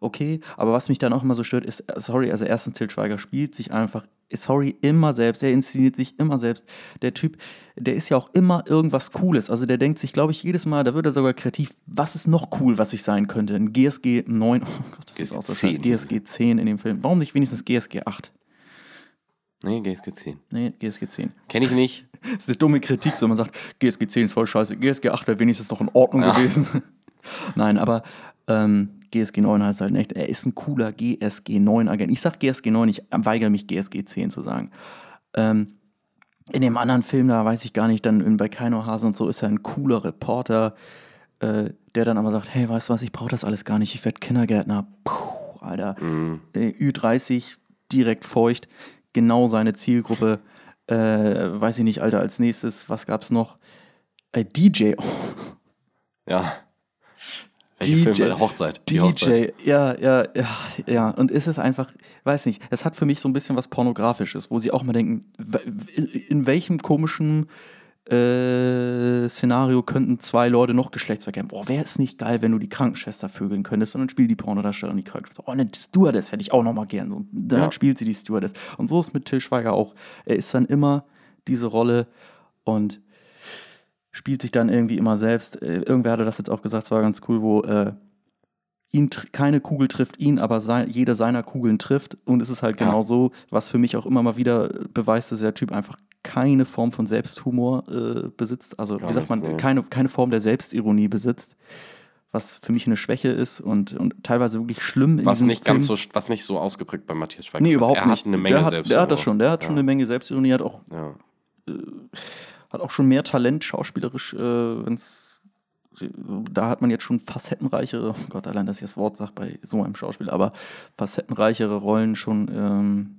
okay, aber was mich dann auch immer so stört, ist, äh, sorry, also erstens Til Schweiger spielt sich einfach, sorry, immer selbst, er inszeniert sich immer selbst. Der Typ, der ist ja auch immer irgendwas Cooles. Also der denkt sich, glaube ich, jedes Mal, da wird er sogar kreativ, was ist noch cool, was ich sein könnte? Ein GSG 9, oh Gott, das ist GSG auch so 10 scheiße. GSG 10 in dem Film. Warum nicht wenigstens GSG 8? Nee, GSG 10. Nee, GSG 10. Kenne ich nicht. Das ist eine dumme Kritik, so man sagt, GSG 10 ist voll scheiße, GSG 8 wäre wenigstens noch in Ordnung Ja. gewesen. Nein, aber ähm, GSG 9 heißt halt nicht, er ist ein cooler GSG 9 Agent. Ich sag GSG 9, ich weigere mich GSG 10 zu sagen. Ähm, in dem anderen Film, da weiß ich gar nicht, dann bei Keino Hasen und so ist er ein cooler Reporter, äh, der dann aber sagt, hey, weißt du was, ich brauche das alles gar nicht, ich werde Kindergärtner. Puh, Alter. Mhm. Äh, Ü30, direkt feucht, genau seine Zielgruppe. Äh, weiß ich nicht, Alter, als nächstes, was gab's noch? Äh, DJ. Oh, Ja. Welche DJ, Filme? Hochzeit. Die DJ, Hochzeit. ja, ja, ja, ja. Und ist es einfach, weiß nicht, es hat für mich so ein bisschen was Pornografisches, wo sie auch mal denken, in, welchem komischen äh, Szenario könnten zwei Leute noch Geschlechtsverkehr haben? Boah, wäre es nicht geil, wenn du die Krankenschwester vögeln könntest, sondern spielt die Pornodarstellerin die Krankenschwester. Oh, eine Stewardess hätte ich auch noch mal gern. So, dann Ja. spielt sie die Stewardess. Und so ist mit Till Schweiger auch. Er ist dann immer diese Rolle und spielt sich dann irgendwie immer selbst. Äh, irgendwer hatte das jetzt auch gesagt, es war ganz cool, wo äh, ihn keine Kugel trifft ihn, aber sei, jede seiner Kugeln trifft. Und es ist halt Ja. genau so, was für mich auch immer mal wieder beweist, dass der Typ einfach keine Form von Selbsthumor äh, besitzt. Also, Gar wie sagt man, nee. keine, keine Form der Selbstironie besitzt. Was für mich eine Schwäche ist und, und teilweise wirklich schlimm in Was nicht Film. ganz so, was nicht so ausgeprägt bei Matthias Schweighöfer Nee, überhaupt er nicht. hat eine Menge der hat. Der hat das schon, der hat schon ja. eine Menge Selbstironie, hat auch Ja. Hat auch schon mehr Talent schauspielerisch, äh, wenn's da hat man jetzt schon facettenreichere, oh Gott, allein, dass ich das Wort sage bei so einem Schauspiel, aber facettenreichere Rollen schon ähm,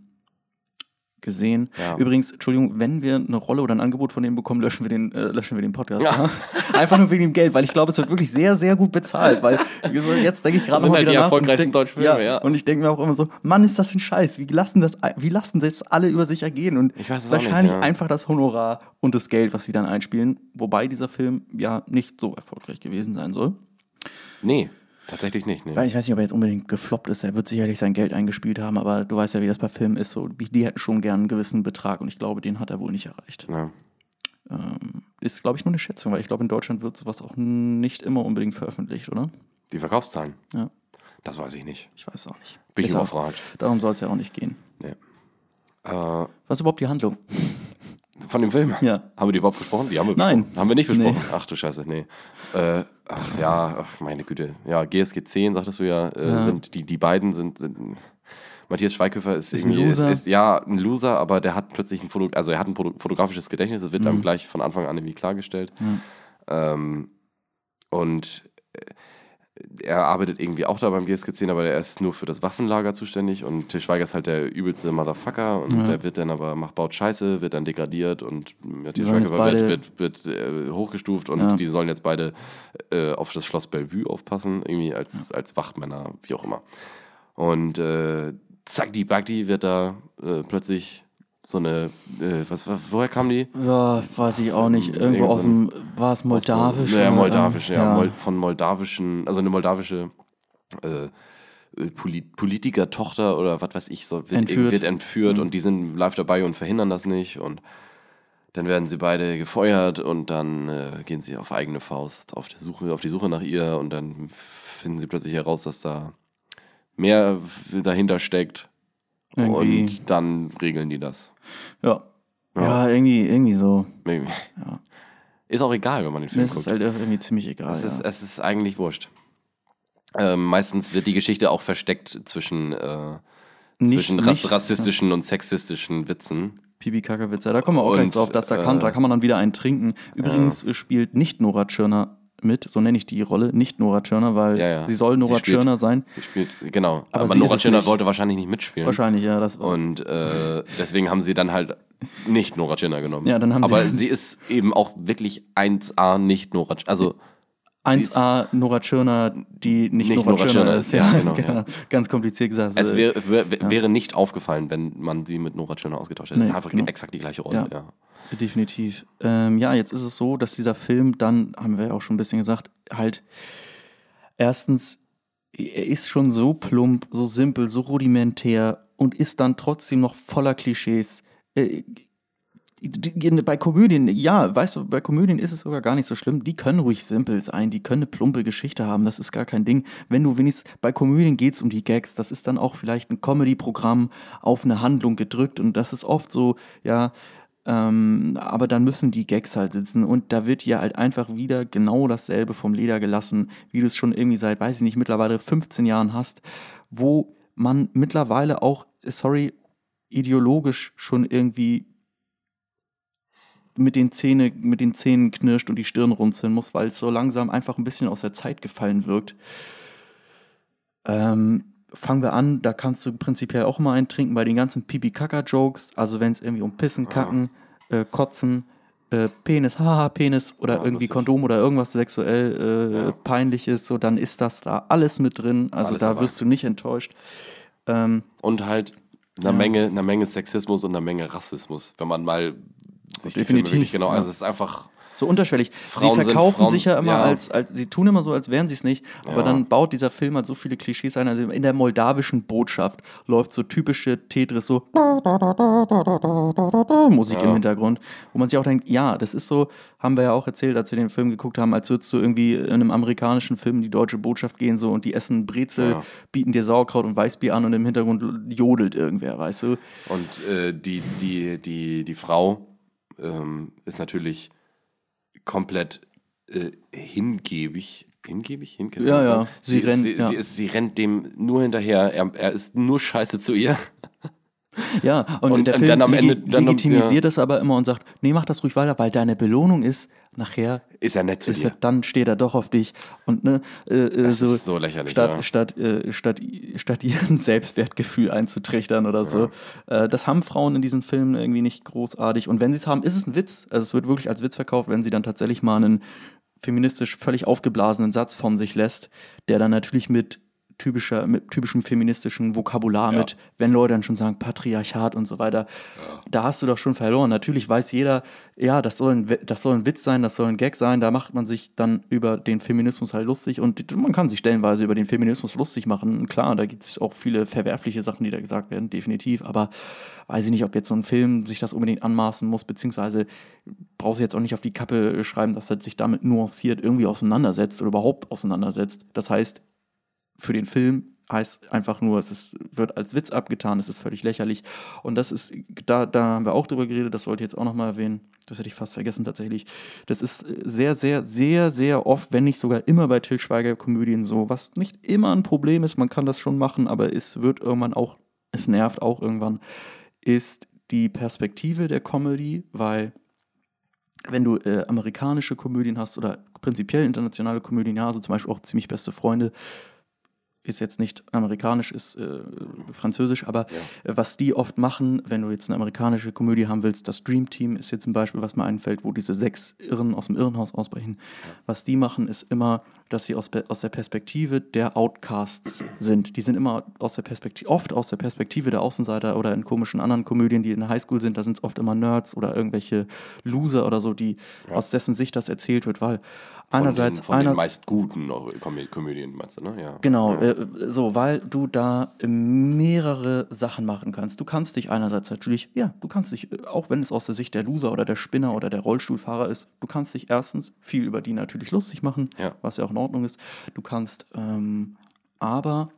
gesehen. Ja. Übrigens, Entschuldigung, wenn wir eine Rolle oder ein Angebot von dem bekommen, löschen wir den, äh, löschen wir den Podcast. Ja. Ja. Einfach nur wegen dem Geld, weil ich glaube, es wird wirklich sehr, sehr gut bezahlt, weil so jetzt denke ich gerade mal halt wieder die nach und ich erfolgreichsten deutschen ja, Filme, ja. Und ich denke mir auch immer so, Mann, ist das ein Scheiß, wie lassen das, wie lassen das alle über sich ergehen und nicht, wahrscheinlich ja. einfach das Honorar und das Geld, was sie dann einspielen, wobei dieser Film ja nicht so erfolgreich gewesen sein soll. Nee, tatsächlich nicht. Nee. Weil ich weiß nicht, ob er jetzt unbedingt gefloppt ist. Er wird sicherlich sein Geld eingespielt haben, aber du weißt ja, wie das bei Filmen ist. So, die hätten schon gern einen gewissen Betrag und ich glaube, den hat er wohl nicht erreicht. Ja. Ähm, ist, glaube ich, nur eine Schätzung, weil ich glaube, in Deutschland wird sowas auch nicht immer unbedingt veröffentlicht, oder? Die Verkaufszahlen? Ja. Das weiß ich nicht. Ich weiß auch nicht. Bin ich überfragt. Darum soll es ja auch nicht gehen. Nee. Äh, Was ist überhaupt die Handlung? von dem Film? Ja. Haben wir die überhaupt besprochen? Die haben wir Nein. besprochen. Haben wir nicht besprochen? Nee. Ach du Scheiße, nee. Äh, ach ja, ach meine Güte. Ja, GSG 10, sagtest du ja, äh, Ja. sind die, die beiden sind, sind Matthias Schweighöfer ist, Ist ein irgendwie, Loser. Ist, ist, ja, ein Loser, aber der hat plötzlich ein Foto, also er hat ein Foto, fotografisches Gedächtnis, das wird Mhm. einem gleich von Anfang an irgendwie klargestellt. Ähm, und äh, er arbeitet irgendwie auch da beim GSG 10, aber er ist nur für das Waffenlager zuständig und Til Schweiger ist halt der übelste Motherfucker und Ja. der wird dann aber, macht, baut Scheiße, wird dann degradiert und jetzt Schweighöfer beide- wird, wird, wird äh, hochgestuft und Ja. die sollen jetzt beide äh, auf das Schloss Bellevue aufpassen, irgendwie als, als Wachtmänner, wie auch immer. Und äh, zack, die Bagdi wird da äh, plötzlich so eine, äh, was, was, woher kam die? Ja, weiß ich auch nicht. Irgendwo Irgend aus dem, war es moldawisch? Ja, moldawisch, ja. ja. Von moldawischen, also eine moldawische äh, äh, Polit Politiker-Tochter oder was weiß ich, so, wird Entführt. wird entführt Mhm. und die sind live dabei und verhindern das nicht und dann werden sie beide gefeuert und dann äh, gehen sie auf eigene Faust auf, der Suche, auf die Suche nach ihr und dann finden sie plötzlich heraus, dass da mehr dahinter steckt Irgendwie. und dann regeln die das. Ja. Ja. Ja, irgendwie, irgendwie so. Irgendwie. Ja. Ist auch egal, wenn man den Film Das guckt. ist halt irgendwie ziemlich egal. Es ist, ja. es ist eigentlich wurscht. Ähm, meistens wird die Geschichte auch versteckt zwischen, äh, Nicht- zwischen nicht- rassistischen und sexistischen Witzen. Pipi Kackerwitze. Da kommen wir auch Und, gleich drauf, dass da, kann, äh, da kann man dann wieder einen trinken. Übrigens äh, spielt nicht Nora Tschirner mit, so nenne ich die Rolle, nicht Nora Tschirner, weil Ja, ja. sie soll Nora Sie Tschirner sein. Sie spielt, genau. Aber Aber, Nora Tschirner wollte wahrscheinlich nicht mitspielen. Wahrscheinlich, ja. Das Und äh, deswegen haben sie dann halt nicht Nora Tschirner genommen. Ja, dann haben sie- Aber sie ist eben auch wirklich 1A nicht Nora Tschirner. Also, 1A Nora Tschirner, die nicht, Nicht Nora, Nora Tschirner ist. Ja, ja, genau. genau, Ganz kompliziert gesagt. es Äh, wär, wär, wäre nicht aufgefallen, wenn man sie mit Nora Tschirner ausgetauscht hätte. Nee, das ist einfach genau. exakt die gleiche Rolle. Ja. Ja. Definitiv. Ähm, ja, jetzt ist es so, dass dieser Film dann, haben wir ja auch schon ein bisschen gesagt, halt erstens, er ist schon so plump, so simpel, so rudimentär und ist dann trotzdem noch voller Klischees. Äh, bei Komödien, ja, weißt du, bei Komödien ist es sogar gar nicht so schlimm. Die können ruhig simpel sein, die können eine plumpe Geschichte haben, das ist gar kein Ding. Wenn du wenigstens, bei Komödien geht es um die Gags, das ist dann auch vielleicht ein Comedy-Programm auf eine Handlung gedrückt und das ist oft so, ja, Ähm, aber dann müssen die Gags halt sitzen und da wird hier halt einfach wieder genau dasselbe vom Leder gelassen, wie du es schon irgendwie seit, weiß ich nicht, mittlerweile 15 Jahren hast, wo man mittlerweile auch, sorry, ideologisch schon irgendwie mit den, Zähne, mit den Zähnen knirscht und die Stirn runzeln muss, weil es so langsam einfach ein bisschen aus der Zeit gefallen wirkt. Ähm, fangen wir an, da kannst du prinzipiell auch mal eintrinken bei den ganzen Pipi-Kaka-Jokes, also wenn es irgendwie um Pissen, Kacken, äh, Kotzen, äh, Penis, haha, Penis oder ja, irgendwie Kondom oder irgendwas sexuell äh, ja. peinliches, so dann ist das da alles mit drin, also alles da dabei. wirst du nicht enttäuscht. Ähm, und halt eine ja. Menge, eine Menge Sexismus und eine Menge Rassismus, wenn man mal sich Definitiv, wirklich genau, also es ist einfach so unterschwellig. Frauen sie verkaufen Frauen, sich ja immer ja. Als, als, sie tun immer so, als wären sie es nicht, aber ja. dann baut dieser Film halt so viele Klischees ein. Also in der moldawischen Botschaft läuft so typische Tetris, so Musik ja. im Hintergrund, wo man sich auch denkt, ja, das ist so, haben wir ja auch erzählt, als wir den Film geguckt haben, als würdest du irgendwie in einem amerikanischen Film in die deutsche Botschaft gehen so und die essen Brezel, bieten dir Sauerkraut und Weißbier an und im Hintergrund jodelt irgendwer, weißt du? Und äh, die, die, die, die Frau ähm, ist natürlich komplett äh, hingebig. Hingebig? Hingebig? Ja, ja. Sie, sie rennt, sie, ja. Sie, ist, sie rennt dem nur hinterher. Er, er ist nur scheiße zu ihr. Ja, und, und der Film dann am Ende, dann legitimisiert ja. es aber immer und sagt, nee, mach das ruhig weiter, weil deine Belohnung ist, nachher ist er nett zu dir. Er, dann steht er doch auf dich und ne, äh, äh das so, ist so lächerlich. Statt, ja. statt, äh, statt, statt ihren Selbstwertgefühl einzutrichtern oder so. Ja. Äh, das haben Frauen in diesen Filmen irgendwie nicht großartig. Und wenn sie es haben, ist es ein Witz. Also es wird wirklich als Witz verkauft, wenn sie dann tatsächlich mal einen feministisch völlig aufgeblasenen Satz von sich lässt, der dann natürlich mit typischer, mit typischem feministischen Vokabular ja. mit, wenn Leute dann schon sagen Patriarchat und so weiter, ja. da hast du doch schon verloren. Natürlich weiß jeder, ja, das soll, ein, das soll ein Witz sein, das soll ein Gag sein, da macht man sich dann über den Feminismus halt lustig und man kann sich stellenweise über den Feminismus lustig machen. Klar, da gibt es auch viele verwerfliche Sachen, die da gesagt werden, definitiv, aber weiß ich nicht, ob jetzt so ein Film sich das unbedingt anmaßen muss, beziehungsweise brauchst du jetzt auch nicht auf die Kappe schreiben, dass er sich damit nuanciert irgendwie auseinandersetzt oder überhaupt auseinandersetzt. Das heißt, für den Film heißt einfach nur, es ist, wird als Witz abgetan, es ist völlig lächerlich. Und das ist, da, da haben wir auch drüber geredet, das wollte ich jetzt auch nochmal erwähnen. Das hätte ich fast vergessen tatsächlich. Das ist sehr, sehr, sehr, sehr oft, wenn nicht sogar immer bei Till Schweiger-Komödien so, was nicht immer ein Problem ist, man kann das schon machen, aber es wird irgendwann auch, es nervt auch irgendwann, ist die Perspektive der Comedy, weil wenn du äh, amerikanische Komödien hast oder prinzipiell internationale Komödien, ja, also zum Beispiel auch ziemlich beste Freunde, ist jetzt nicht amerikanisch, ist äh, französisch, aber ja. äh, was die oft machen, wenn du jetzt eine amerikanische Komödie haben willst, das Dream Team ist jetzt ein Beispiel, was mir einfällt, wo diese sechs Irren aus dem Irrenhaus ausbrechen. Ja. Was die machen, ist immer, dass sie aus, aus der Perspektive der Outcasts sind. Die sind immer aus der Perspektive, oft aus der Perspektive der Außenseiter oder in komischen anderen Komödien, die in der Highschool sind, da sind es oft immer Nerds oder irgendwelche Loser oder so, die ja. aus dessen Sicht das erzählt wird, weil einerseits. Von, den, von einer, den meist guten Komödien, meinst du, ne? Ja. Genau, ja. Äh, so, weil du da mehrere Sachen machen kannst. Du kannst dich einerseits natürlich, ja, du kannst dich, äh, auch wenn es aus der Sicht der Loser oder der Spinner oder der Rollstuhlfahrer ist, du kannst dich erstens viel über die natürlich lustig machen, ja. was ja auch in Ordnung ist. Du kannst ähm, aber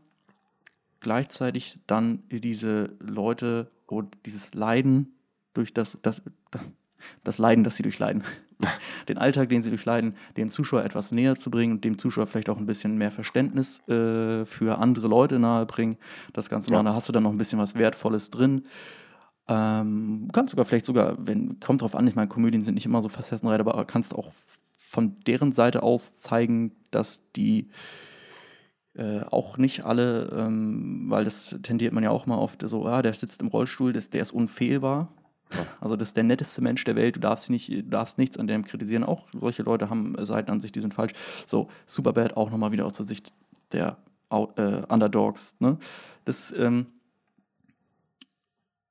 gleichzeitig dann diese Leute und dieses Leiden durch das, das, das Leiden, das sie durchleiden, den Alltag, den sie durchleiden, dem Zuschauer etwas näher zu bringen und dem Zuschauer vielleicht auch ein bisschen mehr Verständnis äh, für andere Leute nahebringen. Das Ganze ja. mal, da hast du dann noch ein bisschen was Wertvolles drin. Ähm, kannst sogar vielleicht sogar, wenn, kommt drauf an, ich meine, Komödien sind nicht immer so facettenreich, aber kannst auch von deren Seite aus zeigen, dass die äh, auch nicht alle, ähm, weil das tendiert man ja auch mal oft so, ah, der sitzt im Rollstuhl, das, der ist unfehlbar. Also das ist der netteste Mensch der Welt, du darfst, nicht, du darfst nichts an dem kritisieren. Auch solche Leute haben Seiten an sich, die sind falsch. So, Superbad auch nochmal wieder aus der Sicht der äh, Underdogs. Ne? Das ähm,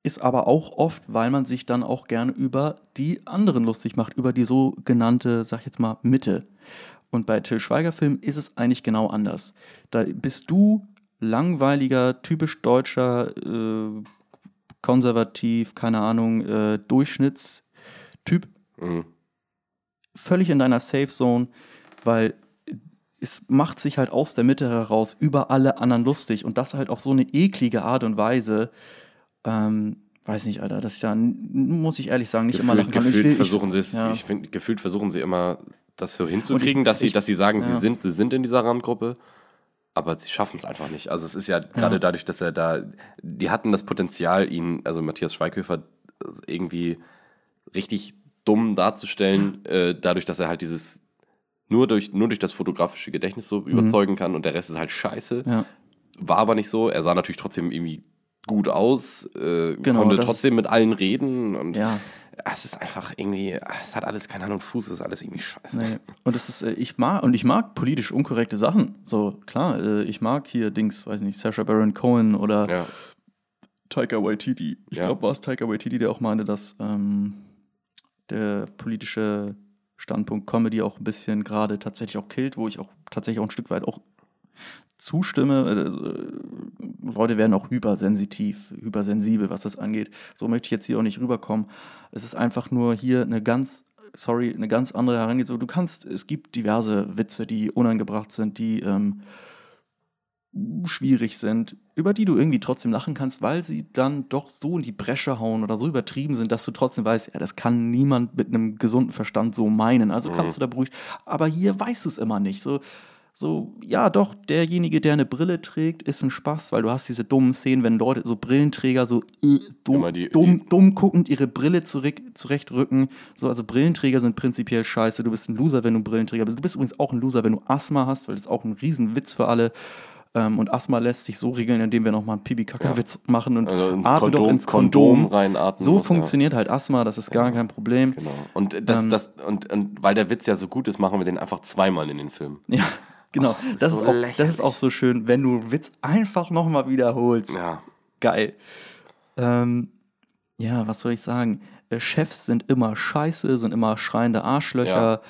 ist aber auch oft, weil man sich dann auch gerne über die anderen lustig macht, über die sogenannte, sag ich jetzt mal, Mitte. Und bei Till Schweiger Film ist es eigentlich genau anders. Da bist du langweiliger, typisch deutscher äh, konservativ, keine Ahnung, äh, Durchschnittstyp. Mhm. Völlig in deiner Safe Zone, weil es macht sich halt aus der Mitte heraus über alle anderen lustig und das halt auf so eine eklige Art und Weise, ähm, weiß nicht, Alter, dass ich da, muss ich ehrlich sagen, nicht immer lachen Gefühlt, kann. gefühlt will- versuchen sie es, ja. ich finde, gefühlt versuchen sie immer, das so hinzukriegen, dass sie, ich- dass sie sagen, sie ja. sind, sie sind in dieser Randgruppe, aber sie schaffen es einfach nicht. Also es ist ja gerade dadurch, dass er da, die hatten das Potenzial, ihn, also Matthias Schweighöfer, irgendwie richtig dumm darzustellen, äh, dadurch, dass er halt dieses nur durch, nur durch das fotografische Gedächtnis so überzeugen kann und der Rest ist halt scheiße. Mhm. Ja. War aber nicht so. Er sah natürlich trotzdem irgendwie gut aus, äh, Genau, konnte trotzdem mit allen reden und Ja. es ist einfach irgendwie, es hat alles keine Hand und Fuß, es ist alles irgendwie scheiße. Nee. Und das ist, äh, ich mag, und ich mag politisch unkorrekte Sachen. So, klar, äh, ich mag hier Dings, weiß nicht, Sacha Baron Cohen oder Ja, Taika Waititi. Ich Ja. glaube, war es Taika Waititi, der auch meinte, dass ähm, der politische Standpunkt Comedy auch ein bisschen gerade tatsächlich auch killt, wo ich auch tatsächlich auch ein Stück weit auch zustimme. Äh, Leute werden auch hypersensitiv, hypersensibel, was das angeht. So möchte ich jetzt hier auch nicht rüberkommen. Es ist einfach nur hier eine ganz, sorry, eine ganz andere Herangehensweise. Du kannst, es gibt diverse Witze, die unangebracht sind, die ähm, schwierig sind, über die du irgendwie trotzdem lachen kannst, weil sie dann doch so in die Bresche hauen oder so übertrieben sind, dass du trotzdem weißt, ja, das kann niemand mit einem gesunden Verstand so meinen. Also kannst du da beruhigt. Aber hier weißt du es immer nicht. So, so, ja, doch, derjenige, der eine Brille trägt, ist ein Spaß, weil du hast diese dummen Szenen, wenn Leute, so Brillenträger, so äh, dumm, die- dumm, die- dumm guckend ihre Brille zurück, zurechtrücken. So, also Brillenträger sind prinzipiell scheiße. Du bist ein Loser, wenn du Brillenträger bist. Du bist übrigens auch ein Loser, wenn du Asthma hast, weil das ist auch ein Riesenwitz für alle. Ähm, und Asthma lässt sich so regeln, indem wir nochmal einen Pipi-Kaka-Witz machen und Also ein atme doch Kondom- ins Kondom. Kondom reinatmen So muss, ja. funktioniert halt Asthma, das ist gar kein Problem. genau. Und das, Ähm, das, und, und weil der Witz ja so gut ist, machen wir den einfach zweimal in den Film. Ja, genau. das ist so auch, das ist auch so schön, wenn du einen Witz einfach nochmal wiederholst. Ja. Geil. Ähm, ja, was soll ich sagen? Äh, Chefs sind immer scheiße, sind immer schreiende Arschlöcher.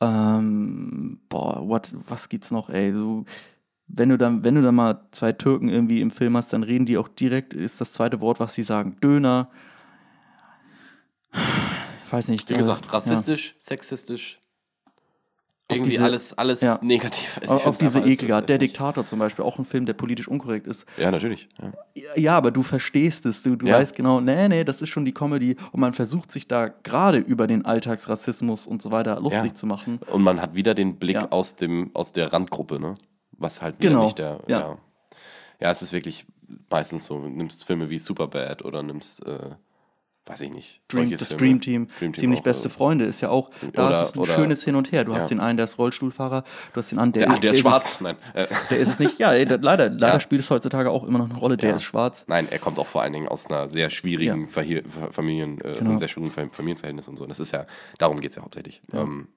Ähm, boah, what, was gibt's noch, ey? Du, wenn du dann, wenn du dann mal zwei Türken irgendwie im Film hast, dann reden die auch direkt, ist das zweite Wort, was sie sagen, Döner. Ich weiß nicht. Wie äh, gesagt, rassistisch, sexistisch. Irgendwie diese- alles, alles ja. negativ. Ich Auf, diese einfach, es eklige ist- Art. es Der ist nicht- Diktator zum Beispiel, auch ein Film, der politisch unkorrekt ist. Ja, natürlich. Ja. Ja, aber du verstehst es. Du, du Ja. weißt genau, nee, nee, das ist schon die Comedy. Und man versucht sich da gerade über den Alltagsrassismus und so weiter lustig zu machen. Und man hat wieder den Blick aus, dem, aus der Randgruppe, ne? Was halt wieder Genau, nicht der. ja. Ja. ja. es ist wirklich meistens so. Du nimmst Filme wie Superbad oder nimmst, äh, weiß ich nicht. Dream, das. Dream Team, Dream Team ziemlich auch, beste äh, Freunde, ist ja auch, da oder- ist es ein oder- schönes Hin und Her. Du hast Ja. den einen, der ist Rollstuhlfahrer, du hast den anderen, der, Der, der ist es- schwarz. Nein. Äh, Der ist es nicht. Ja, leider, leider Ja. spielt es heutzutage auch immer noch eine Rolle, der Ja. ist schwarz. Nein, er kommt auch vor allen Dingen aus einer sehr schwierigen. Verhi Ver- Familien, äh, Genau. einem sehr schwierigen Fam- Familienverhältnis und so. Das ist ja, darum geht es ja hauptsächlich. Ähm,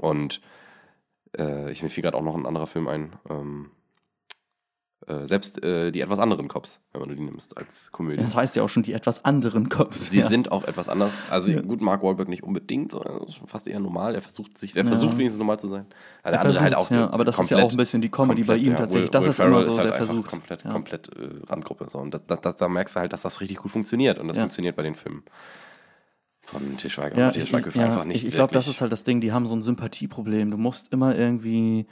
und äh, ich mir fiel gerade auch noch ein anderer Film ein. Ähm, äh, selbst äh, die etwas anderen Cops, wenn du die nimmst als Komödie. Das heißt ja auch schon die etwas anderen Cops. Sie ja. sind auch etwas anders. Also Ja. gut, Mark Wahlberg nicht unbedingt, sondern ist fast eher normal. Er versucht sich, er Ja. versucht wenigstens normal zu sein. Aber der Er andere halt auch ja, aber das ist ja komplett- auch ein bisschen die Comedy bei komplett, ihm ja. tatsächlich. Will- Das Will ist immer Ferrell so halt sehr versucht. Komplett, Ja. komplett äh, Randgruppe. So. Und das, das, da merkst du halt, dass das richtig gut funktioniert. Und das funktioniert bei den Filmen von Til Schweiger. Ja, Matthias ich, Schweighöfer ja, einfach nicht. ich, ich glaube, das ist halt das Ding, die haben so ein Sympathieproblem. Du musst immer irgendwie,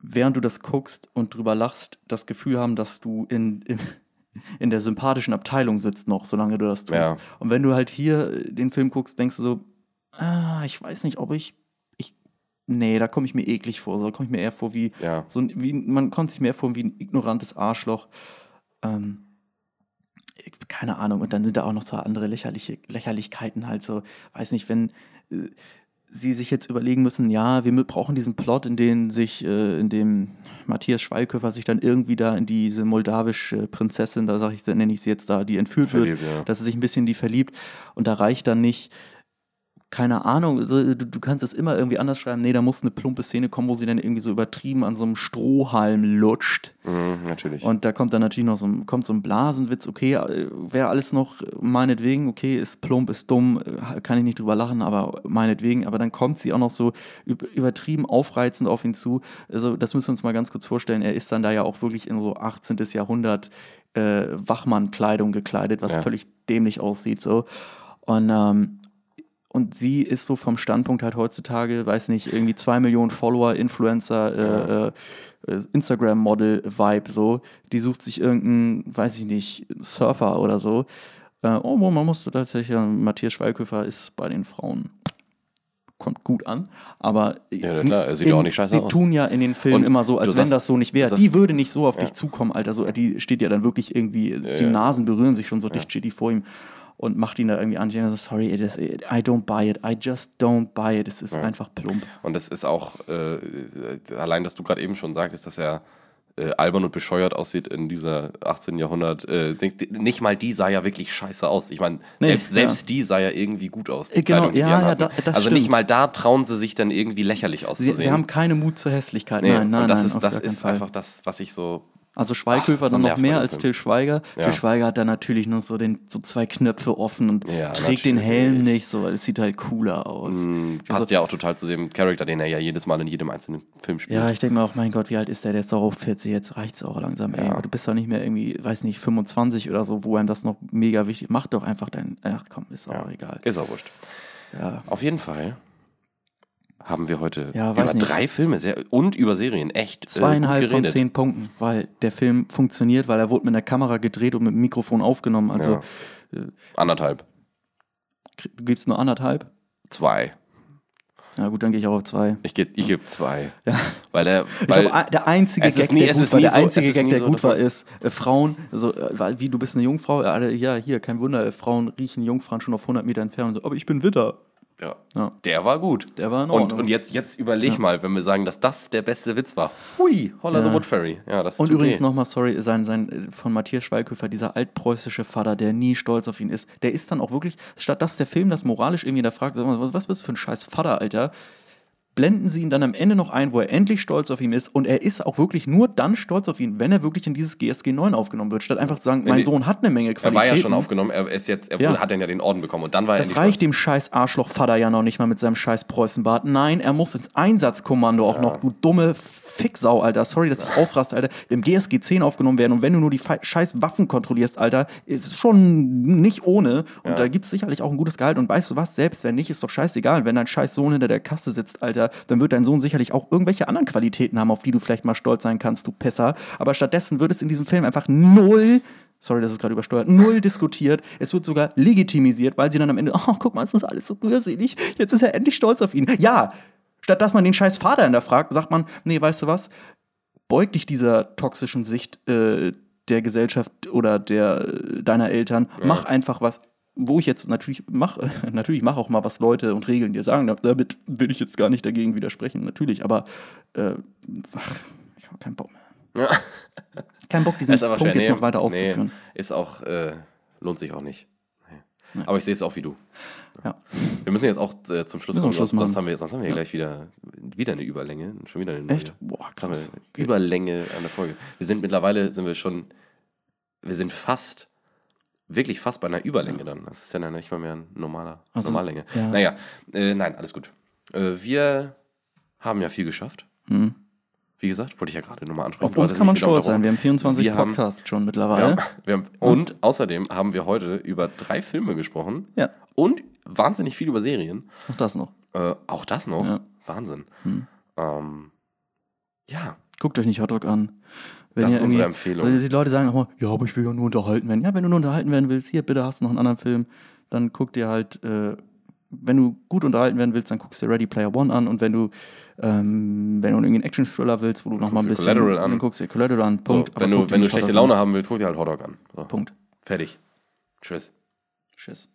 während du das guckst und drüber lachst, das Gefühl haben, dass du in, in, in der sympathischen Abteilung sitzt noch, solange du das tust. Ja. Und wenn du halt hier den Film guckst, denkst du so, ah, ich weiß nicht, ob ich, ich nee, da komme ich mir eklig vor. So da komme ich mir eher vor wie, Ja. so ein, wie, man kommt sich mehr vor wie ein ignorantes Arschloch. Ähm, keine Ahnung. Und dann sind da auch noch so andere lächerliche Lächerlichkeiten halt so, weiß nicht, wenn äh, sie sich jetzt überlegen müssen, ja, wir brauchen diesen Plot, in dem sich, äh, in dem Matthias Schweighöfer sich dann irgendwie da in diese moldawische Prinzessin, da sage ich, nenne ich sie jetzt da, die entführt Verliebt, wird, ja. dass er sich ein bisschen in die verliebt und da reicht dann nicht, keine Ahnung, du, du kannst es immer irgendwie anders schreiben. Nee, da muss eine plumpe Szene kommen, wo sie dann irgendwie so übertrieben an so einem Strohhalm lutscht. Mhm, natürlich. Und da kommt dann natürlich noch so ein, kommt so ein Blasenwitz, okay, äh, wäre alles noch meinetwegen, okay, ist plump, ist dumm, äh, kann ich nicht drüber lachen, aber meinetwegen, aber dann kommt sie auch noch so üb- übertrieben aufreizend auf ihn zu. Also, das müssen wir uns mal ganz kurz vorstellen. Er ist dann da ja auch wirklich in so 18. Jahrhundert äh, Wachmann-Kleidung gekleidet, was Ja. völlig dämlich aussieht, so. Und, ähm, und sie ist so vom Standpunkt halt heutzutage, weiß nicht, irgendwie zwei Millionen Follower, Influencer, äh, äh, äh, Instagram-Model-Vibe so. Die sucht sich irgendeinen, weiß ich nicht, Surfer oder so. Äh, oh, man musste tatsächlich, äh, Matthias Schweighöfer ist bei den Frauen kommt gut an, aber ja, klar, er sieht in, auch nicht scheiße sie aus. tun ja in den Filmen Und immer so, als wenn sagst- das so nicht wäre. Die würde nicht so auf Ja. dich zukommen, Alter. So, die steht ja dann wirklich irgendwie, die ja. Nasen berühren sich schon so dicht, steht die vor ihm und macht ihn da irgendwie an. Ich denke so, sorry, it is, I don't buy it. I just don't buy it. Es ist einfach plump. Und das ist auch, äh, allein, dass du gerade eben schon sagtest, dass er äh, albern und bescheuert aussieht in dieser 18. Jahrhundert. Äh, nicht mal die sah ja wirklich scheiße aus. Ich meine, Nee, selbst, ja. selbst die sah ja irgendwie gut aus. Die Äh, genau, Kleidung, die die ja, ja, anhatten. da- also nicht stimmt. mal da trauen sie sich dann irgendwie lächerlich Sie, auszusehen. sie haben keine Mut zur Hässlichkeit. nee, nein, nein, und das nein, ist, das ist einfach das, was ich so. Also Schweighöfer Ach, dann noch mehr als den Till Schweiger. Ja. Till Schweiger hat dann natürlich noch so, den, so zwei Knöpfe offen und Ja, trägt den natürlich. Helm nicht, so, weil es sieht halt cooler aus. Mh, passt ja auch total zu dem Charakter, den er ja jedes Mal in jedem einzelnen Film spielt. Ja, ich denke mir auch, mein Gott, wie alt ist der? Der ist doch auch 40, jetzt reicht's auch langsam, ey. Ja. Du bist doch nicht mehr irgendwie, weiß nicht, 25 oder so, wo einem das noch mega wichtig Mach doch einfach dein. Ach komm, ist auch egal. Ist auch wurscht. Ja. Auf jeden Fall haben wir heute Ja, über nicht. drei Filme sehr, und über Serien echt äh, Zweieinhalb von geredet. zehn Punkten, weil der Film funktioniert, weil er wurde mit der Kamera gedreht und mit dem Mikrofon aufgenommen. Also Ja. Anderthalb. du gibst nur anderthalb. Zwei. Ja gut, dann gehe ich auch auf zwei. Ich gebe ich geb zwei. Weil der, weil, glaube, der einzige es Gag, nie- der es gut war, der so- einzige es Gag, der so gut war, ist äh, Frauen, also äh, weil, wie du bist eine Jungfrau, ja, alle, ja hier, kein Wunder, äh, Frauen riechen Jungfrauen schon auf 100 Meter entfernt. So, aber ich bin Witter. Ja, Ja. der war gut. Der war in und, Ordnung. und jetzt, jetzt überleg mal, wenn wir sagen, dass das der beste Witz war. Hui, Holla Ja. the Wood Fairy. Ja, das ist Und okay. übrigens nochmal, sorry, sein, sein von Matthias Schweighöfer, dieser altpreußische Vater, der nie stolz auf ihn ist, der ist dann auch wirklich, statt dass der Film das moralisch irgendwie da fragt, sag mal, was bist du für ein scheiß Vater, Alter, blenden sie ihn dann am Ende noch ein, wo er endlich stolz auf ihn ist. Und er ist auch wirklich nur dann stolz auf ihn, wenn er wirklich in dieses GSG 9 aufgenommen wird, statt einfach zu sagen, mein die- Sohn hat eine Menge er Qualitäten. war ja schon aufgenommen, er ist jetzt, er Ja. hat dann ja den Orden bekommen und dann war er Das reicht stolz. dem scheiß Arschloch-Vater ja noch nicht mal mit seinem scheiß Preußenbart. Nein, er muss ins Einsatzkommando auch noch, du dumme Ficksau, Alter. Sorry, dass ich ausraste, Alter. Im GSG 10 aufgenommen werden und wenn du nur die scheiß Waffen kontrollierst, Alter, ist es schon nicht ohne. Und Ja. da gibt es sicherlich auch ein gutes Gehalt. Und weißt du was, selbst wenn nicht, ist doch scheißegal. Wenn dein scheiß Sohn hinter der Kasse sitzt, Alter, dann wird dein Sohn sicherlich auch irgendwelche anderen Qualitäten haben, auf die du vielleicht mal stolz sein kannst, du Pisser. Aber stattdessen wird es in diesem Film einfach null Sorry, das ist gerade übersteuert. Null diskutiert. Es wird sogar legitimisiert, weil sie dann am Ende, oh, guck mal, es ist alles so rührselig. Jetzt ist er endlich stolz auf ihn. Ja, statt dass man den scheiß Vater hinterfragt, sagt man, nee, weißt du was? Beug dich dieser toxischen Sicht äh, der Gesellschaft oder der äh, deiner Eltern. Mach einfach was, wo ich jetzt natürlich mach, natürlich mach auch mal was Leute und Regeln dir sagen. Damit will ich jetzt gar nicht dagegen widersprechen, natürlich, aber äh, ach, ich habe keinen Bock mehr. Ja. Kein Bock, diesen Punkt schwer. jetzt Nee, noch weiter auszuführen. Nee, ist auch, äh, lohnt sich auch nicht. Nee. Aber ich sehe es auch wie du. Ja. Wir müssen jetzt auch äh, zum Schluss kommen, Schluss sonst, haben wir, sonst haben wir hier gleich wieder, wieder eine Überlänge. Schon wieder eine neue. Echt? Boah, krass. Überlänge an der Folge. Wir sind mittlerweile, sind wir schon, wir sind fast, wirklich fast bei einer Überlänge dann. Das ist ja dann nicht mal mehr eine normaler, Also, Normallänge. ja. Naja, äh, nein, alles gut. Äh, wir haben ja viel geschafft. Hm. Wie gesagt, wollte ich ja gerade nochmal ansprechen. Auf uns hast kann man stolz sein. Wir haben 24 Wir haben- Podcasts schon mittlerweile. ja, wir haben, und außerdem haben wir heute über drei Filme gesprochen Ja. und wahnsinnig viel über Serien. Auch das noch. Äh, auch das noch. Ja. Wahnsinn. Hm. Ähm, ja, Guckt euch nicht Hotdog an. Wenn Das ist unsere Empfehlung. Die Leute sagen auch mal, ja, aber ich will ja nur unterhalten werden. Ja, wenn du nur unterhalten werden willst, hier, bitte hast du noch einen anderen Film, dann guck dir halt, äh, wenn du gut unterhalten werden willst, dann guckst du dir Ready Player One an und wenn du, ähm, wenn du irgendwie einen Action-Thriller willst, wo du noch mal ein bisschen, Collateral an. dann guckst du dir Collateral an. so, Punkt. Aber wenn du, wenn du schlechte Laune haben willst, guck dir halt Hotdog an. So, an. Punkt. fertig. Tschüss. Tschüss.